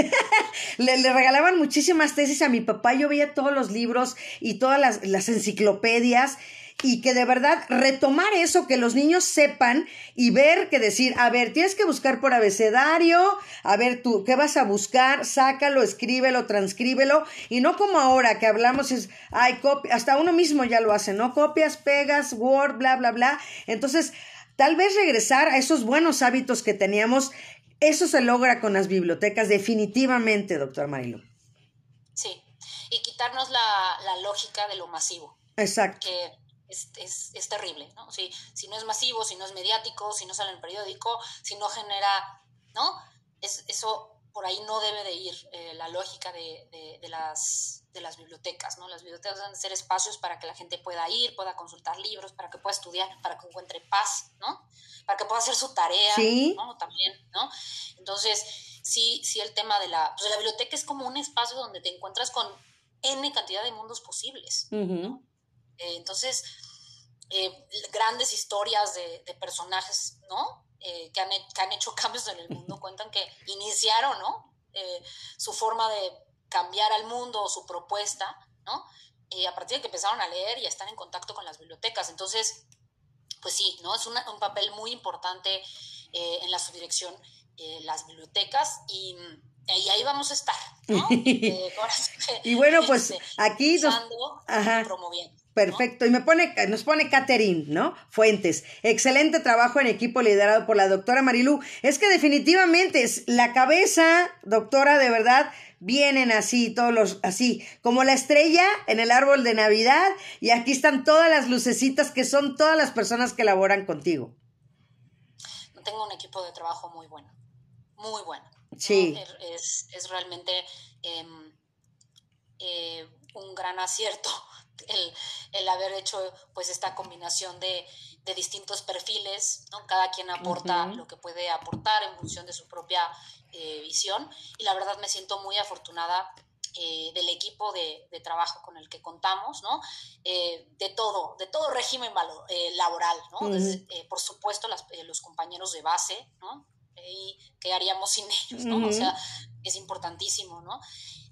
le, regalaban muchísimas tesis a mi papá. Yo veía todos los libros y todas las, las enciclopedias y que de verdad retomar eso, que los niños sepan y ver que decir, a ver, tienes que buscar por abecedario, a ver tú, ¿qué vas a buscar? Sácalo, escríbelo, transcríbelo, y no como ahora que hablamos es, ay, copia, hasta uno mismo ya lo hace, ¿no? Copias, pegas, Word, bla, bla, bla. Entonces, tal vez regresar a esos buenos hábitos que teníamos Eso se logra con las bibliotecas definitivamente, doctor Marilu. Sí, y quitarnos la, la lógica de lo masivo. Exacto. Que es, es, es, terrible, ¿no? Si, si no es masivo, si no es mediático, si no sale en el periódico, si no genera, ¿no? Es, eso por ahí no debe de ir eh, la lógica de, de, las, de las bibliotecas, ¿no? Las bibliotecas deben ser espacios para que la gente pueda ir, pueda consultar libros, para que pueda estudiar, para que encuentre paz, ¿no? Para que pueda hacer su tarea, ¿no? También, ¿no? Entonces, sí, sí el tema de la, pues la biblioteca es como un espacio donde te encuentras con N cantidad de mundos posibles, ¿no? Eh, entonces, eh, grandes historias de, de personajes, ¿no? Eh, que, han, que, han, hecho cambios en el mundo cuentan que iniciaron, ¿no? Su forma de cambiar al mundo, su propuesta, ¿no? Eh, a partir de que empezaron a leer y a estar en contacto con las bibliotecas. Entonces, pues sí, ¿no? Es una, un papel muy importante en la subdirección las bibliotecas y, y, ahí vamos a estar, ¿no? y bueno, pues este, aquí nos... promoviendo. Perfecto. Y me pone, nos pone Catherine, ¿no? Fuentes. Excelente trabajo en equipo liderado por la doctora Marilú. Es que definitivamente es la cabeza, doctora, de verdad, vienen así, todos los, así, como la estrella en el árbol de Navidad. Y aquí están todas las lucecitas que son todas las personas que laboran contigo. Tengo un equipo de trabajo muy bueno. Muy bueno. Sí. Es, es realmente em, eh, un gran acierto el, el, haber hecho pues esta combinación de, de distintos perfiles, ¿no? Cada quien aporta lo que puede aportar en función de su propia eh, visión y la verdad me siento muy afortunada eh, del equipo de, de, trabajo con el que contamos, ¿no? Eh, de todo, de todo régimen laboral, ¿no? por supuesto, las, los compañeros de base, ¿no? Y qué haríamos sin ellos, ¿no? O sea, es importantísimo, ¿no?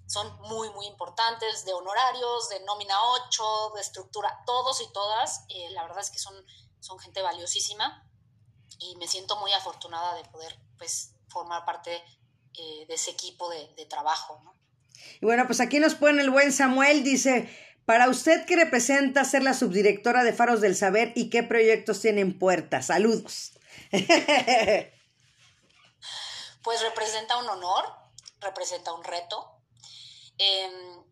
Son muy, muy importantes, de honorarios, de nómina 8, de estructura, todos y todas, eh, la verdad es que son, son gente valiosísima y me siento muy afortunada de poder pues formar parte eh, de ese equipo de, de trabajo. ¿no? Y bueno, pues aquí nos pone el buen Samuel, dice, para usted, ¿qué representa ser la subdirectora de Faros del Saber y qué proyectos tienen puerta? Saludos. pues representa un honor, representa un reto, Em,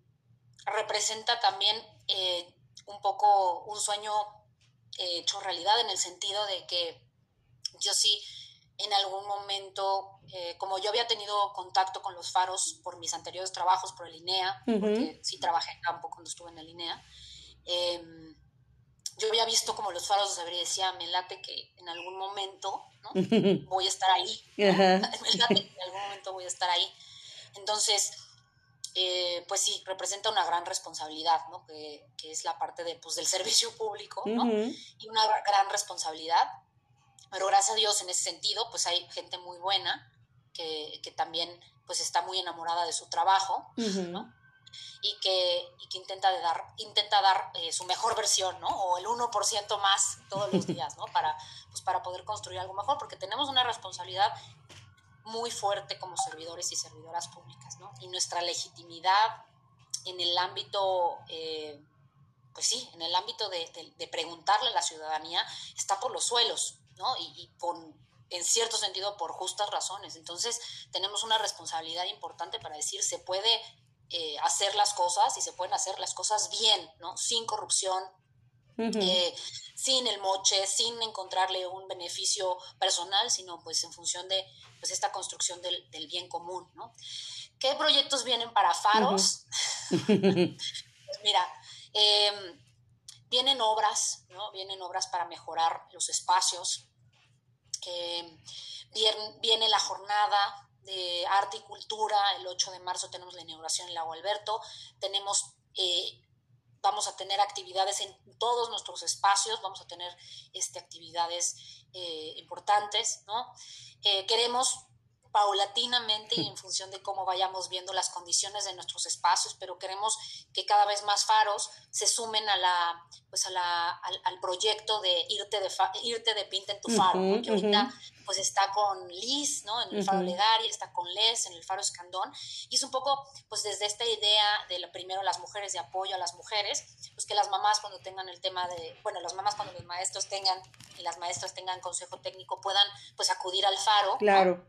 representa también eh, un poco un sueño eh, hecho realidad en el sentido de que yo sí en algún momento, eh, como yo había tenido contacto con los faros por mis anteriores trabajos, por el INEA, porque sí trabajé en campo cuando estuve en el INEA, em, yo había visto como los faros de y decía, me late que en algún momento voy a estar ahí, me late que en algún momento voy a estar ahí. Entonces, eh, pues sí, representa una gran responsabilidad, ¿no? Que, que es la parte de, pues, del servicio público, ¿no? Y una gran responsabilidad. Pero gracias a Dios en ese sentido, pues hay gente muy buena que, que también pues está muy enamorada de su trabajo, ¿no? Y que, y que, intenta, de dar, intenta dar eh, su mejor versión, ¿no? O el 1% más todos los días, ¿no? Para, pues, para poder construir algo mejor, porque tenemos una responsabilidad muy fuerte como servidores y servidoras públicas, ¿no? Y nuestra legitimidad en el ámbito, eh, pues sí, en el ámbito de, de, preguntarle a la ciudadanía está por los suelos, ¿no? Y, con, en cierto sentido, por justas razones. Entonces, tenemos una responsabilidad importante para decir, se puede eh, hacer las cosas y se pueden hacer las cosas bien, ¿no? Sin corrupción, eh, sin el moche, sin encontrarle un beneficio personal, sino pues en función de pues esta construcción del, bien común, ¿no? ¿Qué proyectos vienen para Faros? pues mira, em, vienen obras, ¿no? Vienen obras para mejorar los espacios. Em, viene, la jornada de arte y cultura, el 8 de marzo tenemos la inauguración en Lago Alberto, tenemos eh, vamos a tener actividades en todos nuestros espacios, vamos a tener este, actividades eh, importantes, ¿no? Eh, queremos paulatinamente y en función de cómo vayamos viendo las condiciones de nuestros espacios, pero queremos que cada vez más faros se sumen a la, pues a la, al, proyecto de irte de, irte de pinta en tu faro, que ahorita pues está con Liz, ¿no? En el faro Legari, está con Les en el faro Escandón, y es un poco pues desde esta idea de lo primero las mujeres, de apoyo a las mujeres, pues que las mamás cuando tengan el tema de, bueno, las mamás cuando los maestros tengan y las maestras tengan consejo técnico puedan pues acudir al faro, claro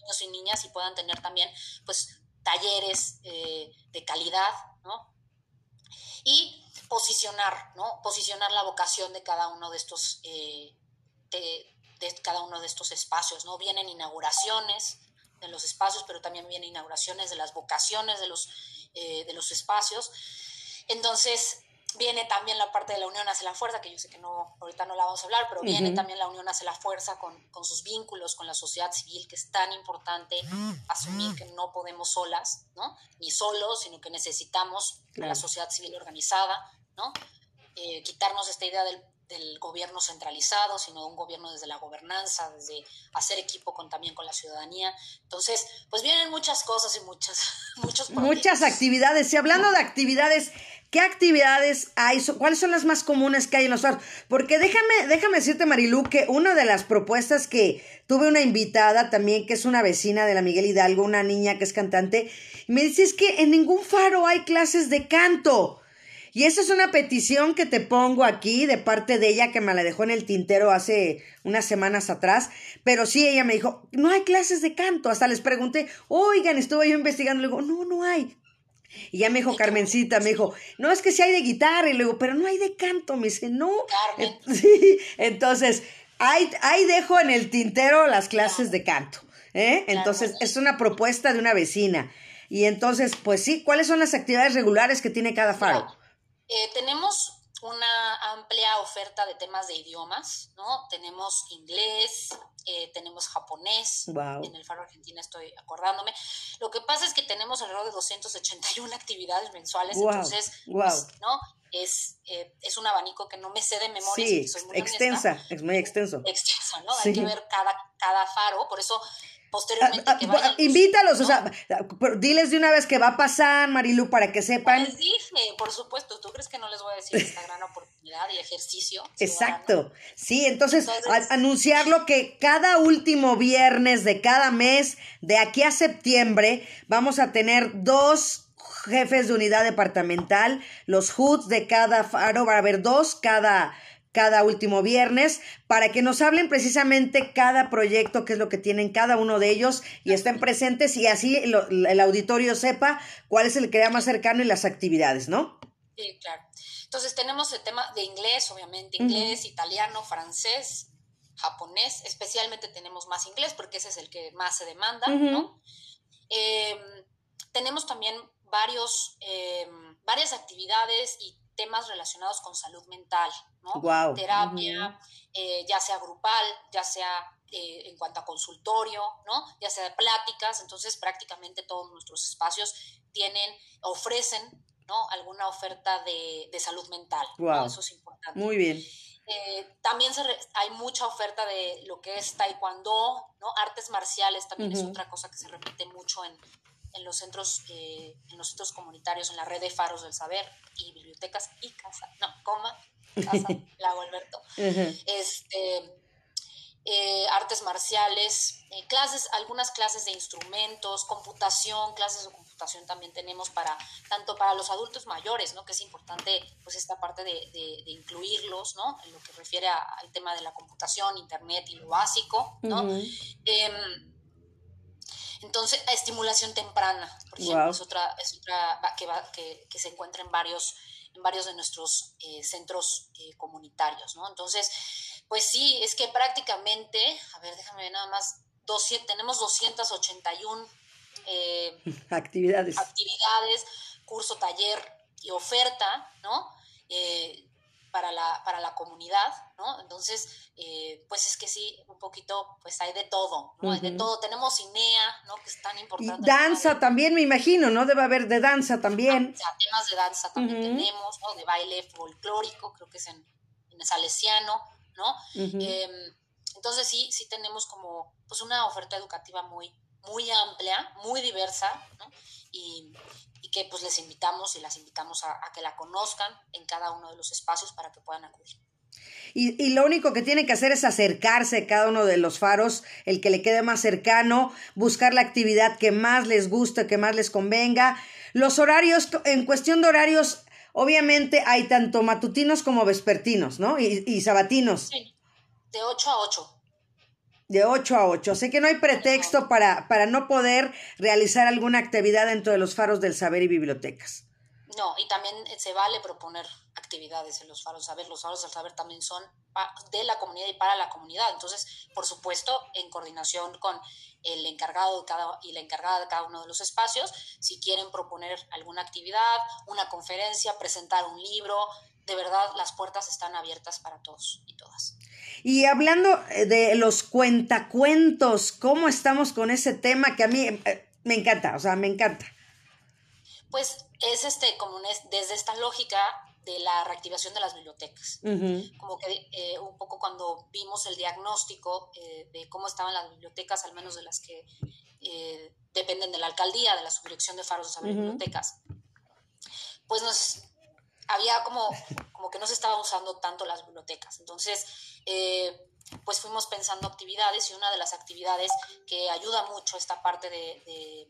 niños y niñas y puedan tener también pues talleres eh, de calidad, ¿no? Y posicionar, ¿no? Posicionar la vocación de cada uno de estos, eh, de, cada uno de estos espacios, ¿no? Vienen inauguraciones de los espacios, pero también vienen inauguraciones de las vocaciones de los, eh, de los espacios. Entonces, viene también la parte de la unión hacia la fuerza, que yo sé que no, ahorita no la vamos a hablar, pero viene también la unión hacia la fuerza con, sus vínculos con la sociedad civil, que es tan importante asumir que no podemos solas, ¿no? Ni solos, sino que necesitamos la sociedad civil organizada, ¿no? Eh, quitarnos esta idea del, gobierno centralizado, sino de un gobierno desde la gobernanza, desde hacer equipo con, también con la ciudadanía. Entonces, pues vienen muchas cosas y muchas, muchos Muchas actividades. Y hablando de actividades, ¿Qué actividades hay? ¿Cuáles son las más comunes que hay en los faros? Porque déjame, déjame decirte, Marilu, que una de las propuestas que tuve una invitada también, que es una vecina de la Miguel Hidalgo, una niña que es cantante, me dice es que en ningún faro hay clases de canto. Y esa es una petición que te pongo aquí de parte de ella que me la dejó en el tintero hace unas semanas atrás. Pero sí, ella me dijo, no hay clases de canto. Hasta les pregunté, oigan, estuve yo investigando. Le digo, no, no hay. Y ya me dijo Carmencita, me dijo, no, es que sí hay de guitarra. Y luego, pero no hay de canto. Me dice, no. Sí, entonces, ahí, ahí dejo en el tintero las clases de canto. ¿eh? Entonces, es una propuesta de una vecina. Y entonces, pues sí, ¿cuáles son las actividades regulares que tiene cada faro? Eh, tenemos una amplia oferta de temas de idiomas, ¿no? Tenemos inglés, eh, tenemos japonés, en el Faro Argentina estoy acordándome. Lo que pasa es que tenemos alrededor de 281 actividades mensuales, entonces, pues, ¿no? Es, eh, es un abanico que no me sé de memoria. Sí, extensa, es muy extenso. Extensa, ¿no? Hay que ver cada, cada faro, por eso posteriormente ah, ah, Invítalos, o sea, diles de una vez que va a pasar, Marilu, para que sepan. Les dije, por supuesto, ¿tú crees que no les voy a decir esta gran oportunidad y ejercicio? Exacto, sí, entonces, anunciarlo que cada último viernes de cada mes, de aquí a septiembre, vamos a tener dos jefes de unidad departamental, los HUDs de cada faro, va a haber dos cada cada último viernes para que nos hablen precisamente cada proyecto, qué es lo que tienen cada uno de ellos y estén presentes y así el auditorio sepa cuál es el que más cercano y las actividades, ¿no? Sí, claro. Entonces tenemos el tema de inglés, obviamente, inglés, italiano, francés, japonés, especialmente tenemos más inglés porque ese es el que más se demanda, ¿no? Em, tenemos también varios, em, varias actividades y temas relacionados con salud mental, ¿no? Terapia, eh, ya sea grupal, ya sea eh, en cuanto a consultorio, ¿no? Ya sea de pláticas, entonces prácticamente todos nuestros espacios tienen, ofrecen, ¿no? Alguna oferta de, salud mental, Eso es importante. Muy bien. Eh, también hay mucha oferta de lo que es taekwondo, ¿no? Artes marciales también es otra cosa que se repite mucho en, en los centros, eh, en los centros comunitarios, en la red de faros del saber y bibliotecas y casa, no, coma, casa, Lago Alberto. Este, eh, artes marciales, eh, clases, algunas clases de instrumentos, computación, clases de computación también tenemos para, tanto para los adultos mayores, ¿no? Que es importante, pues, esta parte de, incluirlos, ¿no? En lo que refiere al tema de la computación, internet y lo básico, ¿no? Entonces, estimulación temprana, por ejemplo, es otra, es otra que, va, que, que, se encuentra en varios, en varios de nuestros eh, centros eh, comunitarios, ¿no? Entonces, pues sí, es que prácticamente, a ver, déjame ver nada más, 200, tenemos 281 eh, actividades. actividades, curso, taller y oferta, ¿no? para la, para la comunidad, ¿no? Entonces, eh, pues es que sí, un poquito, pues hay de todo, ¿no? Hay de todo. Tenemos INEA, ¿no? Que es tan importante. Y danza también, me imagino, ¿no? Debe haber de danza también. Ah, temas de danza también tenemos, ¿no? De baile folclórico, creo que es en, en salesiano, ¿no? Em, entonces sí, sí tenemos como, pues una oferta educativa muy, muy amplia, muy diversa, ¿no? Y, y que pues les invitamos y las invitamos a, que la conozcan en cada uno de los espacios para que puedan acudir. Y, y, lo único que tienen que hacer es acercarse a cada uno de los faros, el que le quede más cercano, buscar la actividad que más les guste, que más les convenga. Los horarios, en cuestión de horarios, obviamente hay tanto matutinos como vespertinos, ¿no? Y, y sabatinos. Sí, de 8 a 8. De 8 a 8. Sé que no hay pretexto para, para no poder realizar alguna actividad dentro de los faros del saber y bibliotecas. No, y también se vale proponer actividades en los faros saber. Los faros del saber también son de la comunidad y para la comunidad. Entonces, por supuesto, en coordinación con el encargado de cada, y la encargada de cada uno de los espacios, si quieren proponer alguna actividad, una conferencia, presentar un libro, de verdad las puertas están abiertas para todos y todas. Y hablando eh, de los cuentacuentos, ¿cómo estamos con ese tema que a mí eh, me encanta? O sea, me encanta. Pues es este, como desde esta lógica de la reactivación de las bibliotecas. Como que eh, un poco cuando vimos el diagnóstico de cómo estaban las bibliotecas, al menos de las que dependen de la alcaldía, de la subdirección de faros de bibliotecas, pues nos había como, como que no se estaba usando tanto las bibliotecas. Entonces, eh, pues fuimos pensando actividades y una de las actividades que ayuda mucho esta parte de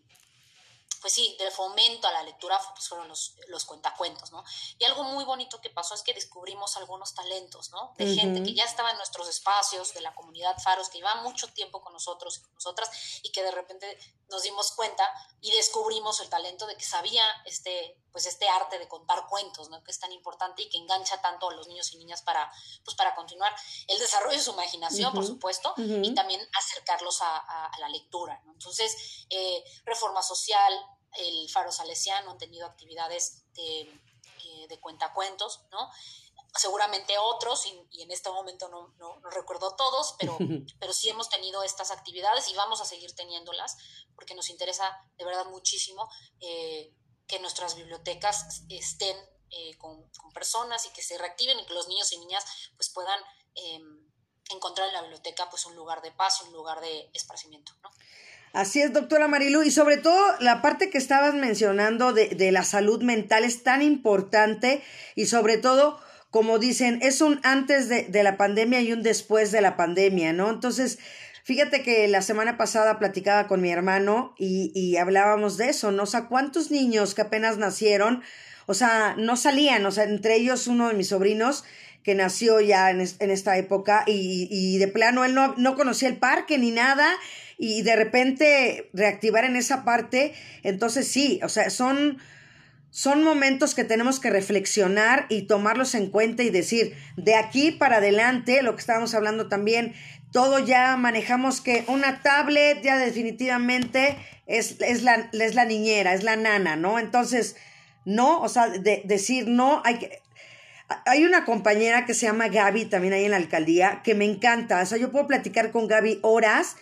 pues sí, del fomento a la lectura pues fueron los, los cuentacuentos, ¿no? Y algo muy bonito que pasó es que descubrimos algunos talentos, ¿no? De gente que ya estaba en nuestros espacios, de la comunidad Faros, que lleva mucho tiempo con nosotros y con nosotras, y que de repente nos dimos cuenta y descubrimos el talento de que sabía este, pues este arte de contar cuentos, ¿no? Que es tan importante y que engancha tanto a los niños y niñas para, pues para continuar el desarrollo de su imaginación, por supuesto, y también acercarlos a, la lectura, ¿no? Entonces, eh, reforma social, el Faro Salesiano han tenido actividades de, eh, de cuentacuentos, ¿no? Seguramente otros, y, en este momento no, no, recuerdo todos, pero, pero sí hemos tenido estas actividades y vamos a seguir teniéndolas porque nos interesa de verdad muchísimo eh, que nuestras bibliotecas estén eh, con, personas y que se reactiven y que los niños y niñas pues puedan em, encontrar en la biblioteca pues un lugar de paz, un lugar de esparcimiento, ¿no? Así es, doctora Marilu. Y sobre todo la parte que estabas mencionando de, de, la salud mental es tan importante y sobre todo, como dicen, es un antes de, de, la pandemia y un después de la pandemia, ¿no? Entonces, fíjate que la semana pasada platicaba con mi hermano y, y hablábamos de eso, ¿no? O sea, ¿cuántos niños que apenas nacieron, o sea, no salían, o sea, entre ellos uno de mis sobrinos, que nació ya en, en esta época y, y, de plano él no, no conocía el parque ni nada y de repente reactivar en esa parte, entonces sí, o sea, son, son momentos que tenemos que reflexionar y tomarlos en cuenta y decir, de aquí para adelante, lo que estábamos hablando también, todo ya manejamos que una tablet ya definitivamente es, es, la, es la niñera, es la nana, ¿no? Entonces, no, o sea, de, decir no, hay que... Hay una compañera que se llama Gaby, también ahí en la alcaldía, que me encanta. O sea, yo puedo platicar con Gaby horas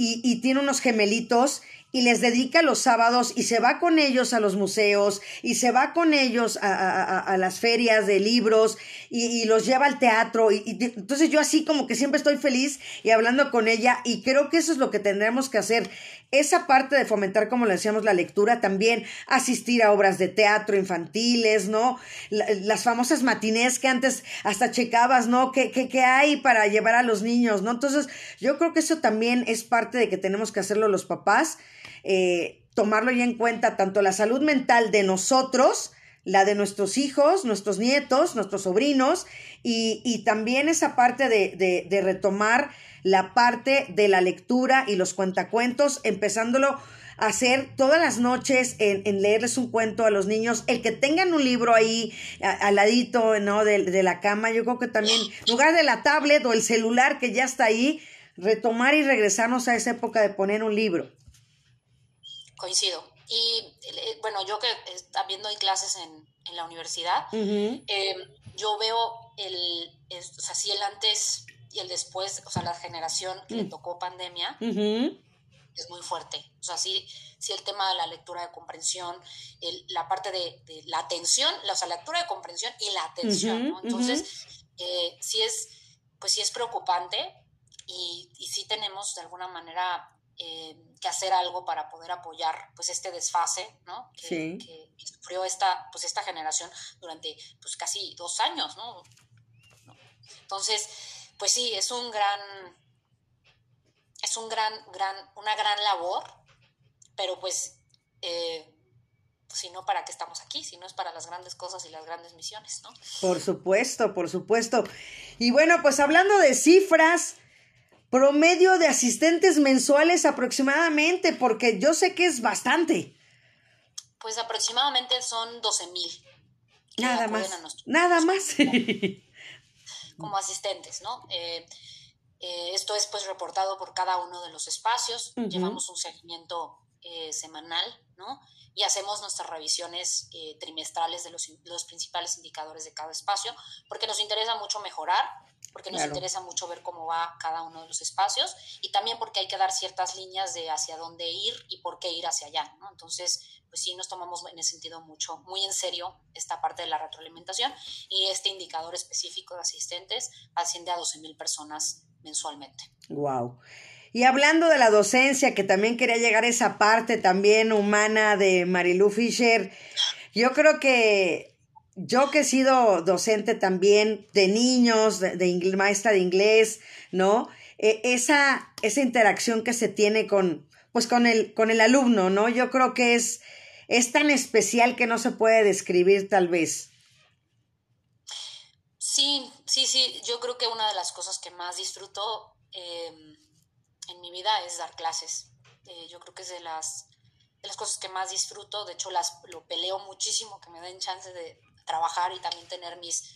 y, y tiene unos gemelitos y les dedica los sábados y se va con ellos a los museos y se va con ellos a, las ferias de libros y, los lleva al teatro. Y, entonces yo así como que siempre estoy feliz y hablando con ella y creo que eso es lo que tendremos que hacer. Esa parte de fomentar, como le decíamos, la lectura, también asistir a obras de teatro infantiles, ¿no? las famosas matinés que antes hasta checabas, ¿no? ¿Qué, qué, qué hay para llevar a los niños, ¿no? Entonces yo creo que eso también es parte de que tenemos que hacerlo los papás eh, tomarlo ya en cuenta tanto la salud mental de nosotros, la de nuestros hijos, nuestros nietos, nuestros sobrinos, y, y también esa parte de, de, de, retomar la parte de la lectura y los cuentacuentos, empezándolo a hacer todas las noches en, en, leerles un cuento a los niños, el que tengan un libro ahí al ladito ¿no? de, de la cama, yo creo que también, en lugar de la tablet o el celular que ya está ahí, retomar y regresarnos a esa época de poner un libro coincido. Y eh, bueno, yo que también doy clases en, en la universidad, uh -huh. eh, yo veo el, el, o sea, sí el antes y el después, o sea, la generación que uh -huh. le tocó pandemia, uh -huh. es muy fuerte. O sea, sí, sí el tema de la lectura de comprensión, el, la parte de, de, la atención, la, o sea, la lectura de comprensión y la atención, ¿no? Entonces, eh, sí es, pues sí es preocupante y, y sí tenemos de alguna manera eh, que hacer algo para poder apoyar pues este desfase ¿no? que, sí. que, que, sufrió esta, pues, esta generación durante pues, casi dos años. ¿no? Entonces, pues sí, es un gran, es un gran, gran, una gran labor, pero pues eh, si no, ¿para qué estamos aquí? Si no es para las grandes cosas y las grandes misiones, ¿no? Por supuesto, por supuesto. Y bueno, pues hablando de cifras, promedio de asistentes mensuales aproximadamente? Porque yo sé que es bastante. Pues aproximadamente son 12 mil. Nada más. Nada más. Como asistentes, ¿no? Eh, eh, esto es pues reportado por cada uno de los espacios. Llevamos un seguimiento eh, semanal, ¿no? Y hacemos nuestras revisiones trimestrales de los, los, principales indicadores de cada espacio, porque nos interesa mucho mejorar porque nos interesa mucho ver cómo va cada uno de los espacios y también porque hay que dar ciertas líneas de hacia dónde ir y por qué ir hacia allá, ¿no? Entonces, pues sí nos tomamos en ese sentido mucho, muy en serio esta parte de la retroalimentación y este indicador específico de asistentes asciende a 12 mil personas mensualmente. Wow. Y hablando de la docencia, que también quería llegar a esa parte también humana de Marilu Fisher, yo creo que yo que he sido docente también de niños, de, maestra de inglés, ¿no? E, esa, esa interacción que se tiene con, pues con el, con el alumno, ¿no? Yo creo que es, es tan especial que no se puede describir tal vez. Sí, sí, sí. Yo creo que una de las cosas que más disfruto em, en mi vida es dar clases. Eh, yo creo que es de las, de las cosas que más disfruto. De hecho, las, lo peleo muchísimo, que me den chance de, trabajar y también tener mis,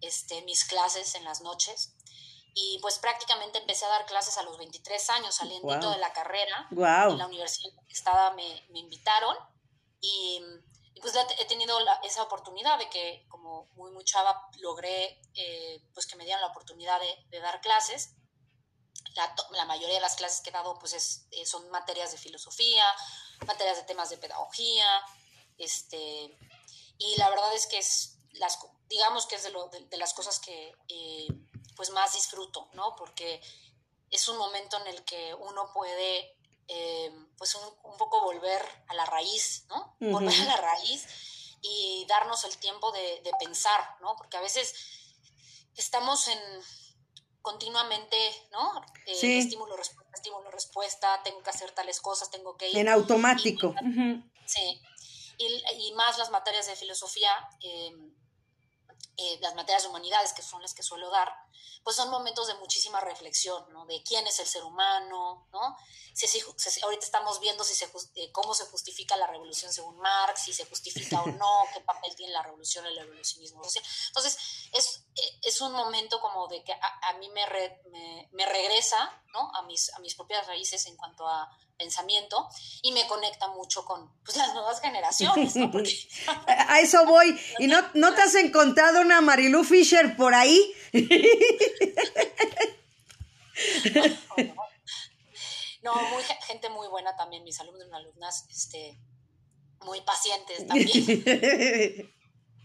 este, mis clases en las noches. Y pues prácticamente empecé a dar clases a los 23 años, saliendo de la carrera. En la universidad estaba me, me invitaron y, pues he tenido esa oportunidad de que como muy, muy chava logré eh, pues que me dieran la oportunidad de, dar clases. La, la, mayoría de las clases que he dado pues es, eh, son materias de filosofía, materias de temas de pedagogía, este, y la verdad es que es, las, digamos que es de, lo, de, las cosas que eh, pues más disfruto, ¿no? Porque es un momento en el que uno puede eh, pues un, poco volver a la raíz, ¿no? Volver a la raíz y darnos el tiempo de, pensar, ¿no? Porque a veces estamos en continuamente, ¿no? Eh, estímulo, respuesta, estímulo, respuesta, tengo que hacer tales cosas, tengo que ir. En automático. Sí y, más las materias de filosofía, eh, eh, las materias de humanidades, que son las que suelo dar, pues son momentos de muchísima reflexión, ¿no? De quién es el ser humano, ¿no? Si, ahorita estamos viendo si se, eh, cómo se justifica la revolución según Marx, si se justifica o no, qué papel tiene la revolución, el evolucionismo Entonces, es, es un momento como de que a, mí me, me, regresa, ¿no? A mis, a mis propias raíces en cuanto a pensamiento y me conecta mucho con pues, las nuevas generaciones. a eso voy. ¿Y no, no te has encontrado una Marilu Fisher por ahí? no, muy, gente muy buena también, mis alumnos y alumnas, este, muy pacientes también.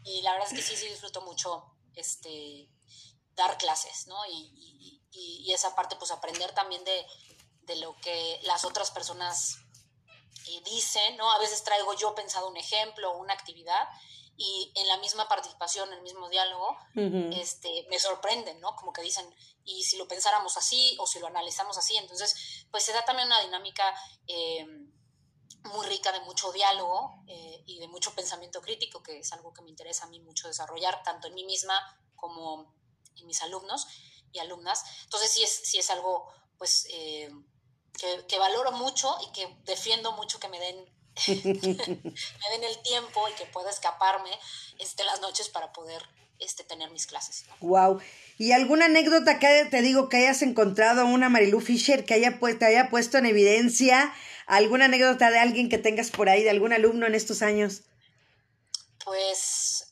y la verdad es que sí, sí disfruto mucho este, dar clases, ¿no? Y, y esa parte, pues aprender también de, de lo que las otras personas eh, dicen, ¿no? A veces traigo yo pensado un ejemplo o una actividad y en la misma participación, en el mismo diálogo, este, me sorprenden, ¿no? Como que dicen, y si lo pensáramos así o si lo analizamos así, entonces, pues se da también una dinámica eh, muy rica de mucho diálogo eh, y de mucho pensamiento crítico, que es algo que me interesa a mí mucho desarrollar, tanto en mí misma como en mis alumnos y alumnas. Entonces, sí es, sí es algo, pues, que, valoro mucho y que defiendo mucho que me den me den el tiempo y que pueda escaparme este, las noches para poder este, tener mis clases. Wow. ¿Y alguna anécdota que te digo que hayas encontrado una Marilu Fisher que haya, te haya puesto en evidencia? ¿Alguna anécdota de alguien que tengas por ahí, de algún alumno en estos años? Pues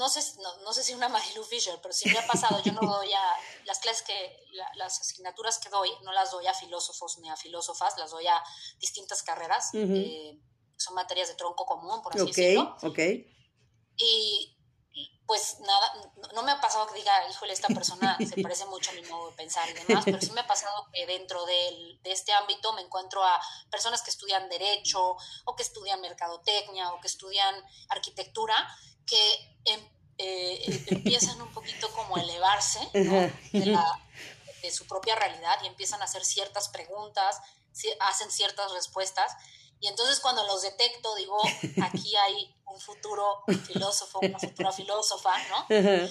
no sé, no, sé si una Marilu Fisher, pero sí me ha pasado, yo no doy a, las clases que, las asignaturas que doy, no las doy a filósofos ni a filósofas, las doy a distintas carreras, eh, son materias de tronco común, por así decirlo. Ok, Y pues nada, no me ha pasado que diga, híjole, esta persona se parece mucho a mi modo de pensar y demás, pero sí me ha pasado que dentro de este ámbito me encuentro a personas que estudian derecho o que estudian mercadotecnia o que estudian arquitectura que em, eh, empiezan un poquito como a elevarse de, su propia realidad y empiezan a hacer ciertas preguntas, hacen ciertas respuestas Y entonces cuando los detecto, digo, aquí hay un futuro filósofo, una futura filósofa, ¿no?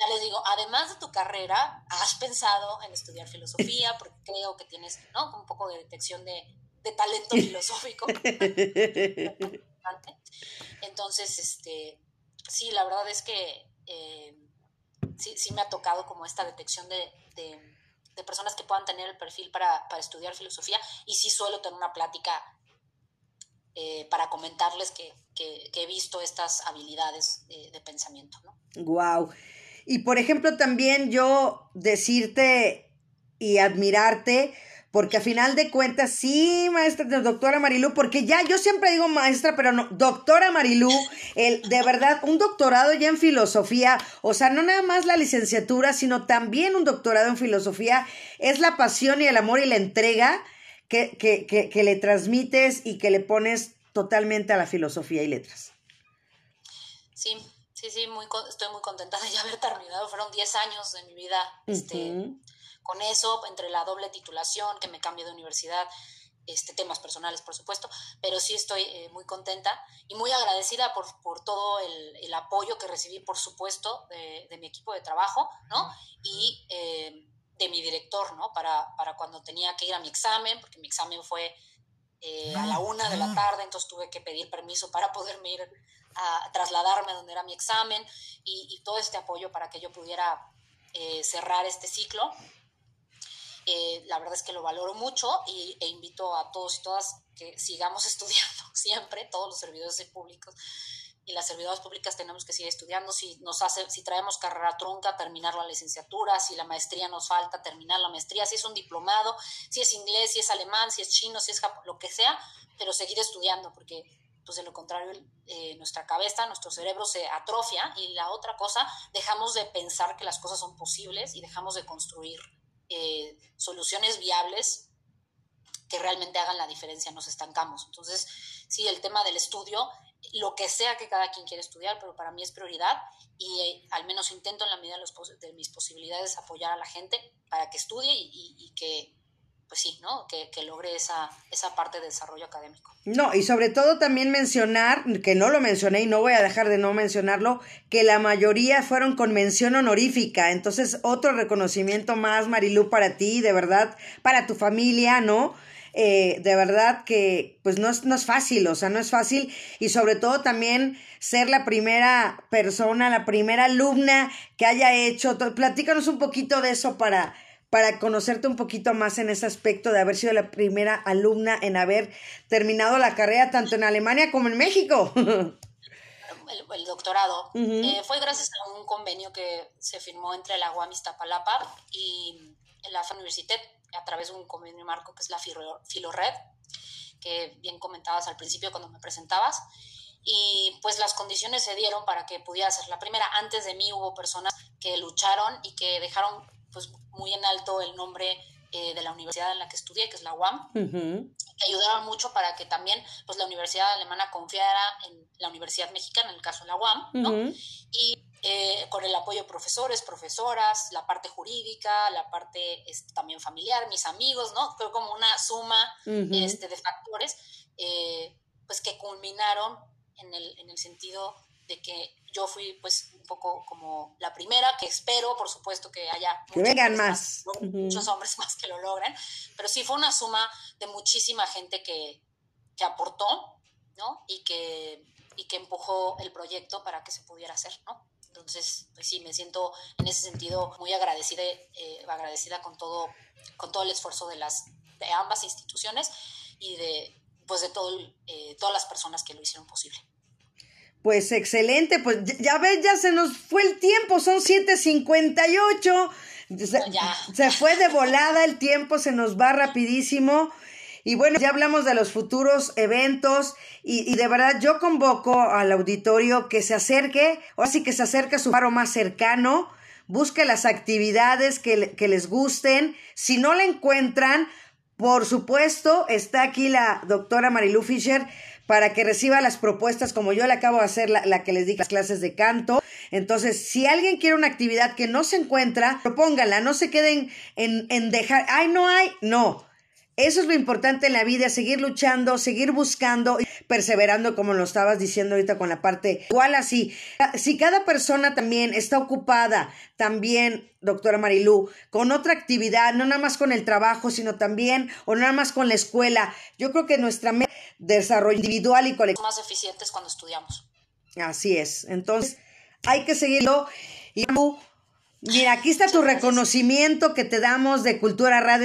Ya les digo, además de tu carrera, has pensado en estudiar filosofía, porque creo que tienes, ¿no? Un poco de detección de, talento filosófico. Entonces, este, sí, la verdad es que eh, sí, sí me ha tocado como esta detección de, personas que puedan tener el perfil para, para, estudiar filosofía y sí suelo tener una plática eh, para comentarles que, he visto estas habilidades de, pensamiento. ¿no? Wow. Y por ejemplo, también yo decirte y admirarte, porque a final de cuentas, sí, maestra, doctora Marilú, porque ya yo siempre digo maestra, pero no, doctora Marilú, el, de verdad, un doctorado ya en filosofía, o sea, no nada más la licenciatura, sino también un doctorado en filosofía, es la pasión y el amor y la entrega que, que, que, que le transmites y que le pones totalmente a la filosofía y letras. Sí, sí, sí, muy, estoy muy contenta de ya haber terminado. Fueron 10 años de mi vida este, con eso, entre la doble titulación, que me cambié de universidad, este, temas personales, por supuesto, pero sí estoy eh, muy contenta y muy agradecida por, por todo el, el, apoyo que recibí, por supuesto, de, de, mi equipo de trabajo, ¿no? Y eh, de mi director, ¿no? Para, para cuando tenía que ir a mi examen, porque mi examen fue eh, a la una de la tarde, entonces tuve que pedir permiso para poderme ir a trasladarme a donde era mi examen y, todo este apoyo para que yo pudiera eh, cerrar este ciclo. Eh, la verdad es que lo valoro mucho y, e invito a todos y todas que sigamos estudiando siempre, todos los servidores públicos, y las servidoras públicas tenemos que seguir estudiando. Si nos hace, si traemos carrera trunca, terminar la licenciatura, si la maestría nos falta, terminar la maestría, si es un diplomado, si es inglés, si es alemán, si es chino, si es lo que sea, pero seguir estudiando, porque pues de lo contrario eh, nuestra cabeza, nuestro cerebro se atrofia y la otra cosa, dejamos de pensar que las cosas son posibles y dejamos de construir eh, soluciones viables que realmente hagan la diferencia, nos estancamos. Entonces, sí, el tema del estudio lo que sea que cada quien quiera estudiar, pero para mí es prioridad y eh, al menos intento en la medida de, mis posibilidades apoyar a la gente para que estudie y, que, pues sí, ¿no? Que, logre esa, esa parte de desarrollo académico. No, y sobre todo también mencionar, que no lo mencioné y no voy a dejar de no mencionarlo, que la mayoría fueron con mención honorífica. Entonces, otro reconocimiento más, Marilú, para ti, de verdad, para tu familia, ¿no? Eh, de verdad que pues no es, no es fácil, o sea, no es fácil y sobre todo también ser la primera persona, la primera alumna que haya hecho, platícanos un poquito de eso para, para conocerte un poquito más en ese aspecto de haber sido la primera alumna en haber terminado la carrera tanto en Alemania como en México. El, doctorado. Eh, fue gracias a un convenio que se firmó entre la UAM Iztapalapa y la Universitat a través de un convenio marco que es la Filored, que bien comentabas al principio cuando me presentabas. Y pues las condiciones se dieron para que pudiera ser la primera. Antes de mí hubo personas que lucharon y que dejaron pues muy en alto el nombre eh, de la universidad en la que estudié, que es la UAM, que ayudaron mucho para que también pues la universidad alemana confiara en la universidad mexicana, en el caso de la UAM, ¿no? Y eh, con el apoyo de profesores, profesoras, la parte jurídica, la parte este, también familiar, mis amigos, ¿no? Fue como una suma este, de factores, eh, pues que culminaron en el, en el sentido de que yo fui pues un poco como la primera, que espero por supuesto que haya que vengan más, muchos hombres más que lo logren, pero sí fue una suma de muchísima gente que, que aportó, ¿no? Y que, y que empujó el proyecto para que se pudiera hacer, ¿no? Entonces, pues sí, me siento en ese sentido muy agradecida, eh, agradecida con todo, con todo el esfuerzo de, las, de ambas instituciones y de, pues de todo, eh, todas las personas que lo hicieron posible. Pues excelente, pues ya ves, ya se nos fue el tiempo, son 7.58. Se, se fue de volada el tiempo, se nos va rapidísimo. Y bueno, ya hablamos de los futuros eventos y, de verdad yo convoco al auditorio que se acerque, o así que se acerque a su paro más cercano, busque las actividades que, que les gusten. Si no la encuentran, por supuesto, está aquí la doctora Marilu Fisher para que reciba las propuestas como yo le acabo de hacer la, que les di las clases de canto. Entonces, si alguien quiere una actividad que no se encuentra, propóngala, no se queden en, en dejar, ay, no hay, no Eso es lo importante en la vida, seguir luchando, seguir buscando, perseverando, como lo estabas diciendo ahorita con la parte. Igual así, si cada persona también está ocupada, también, doctora Marilú, con otra actividad, no nada más con el trabajo, sino también, o nada más con la escuela, yo creo que nuestra desarrollo individual y colectivo. Más eficientes cuando estudiamos. Así es. Entonces, hay que seguirlo. Y mira, aquí está tu reconocimiento que te damos de Cultura Radio.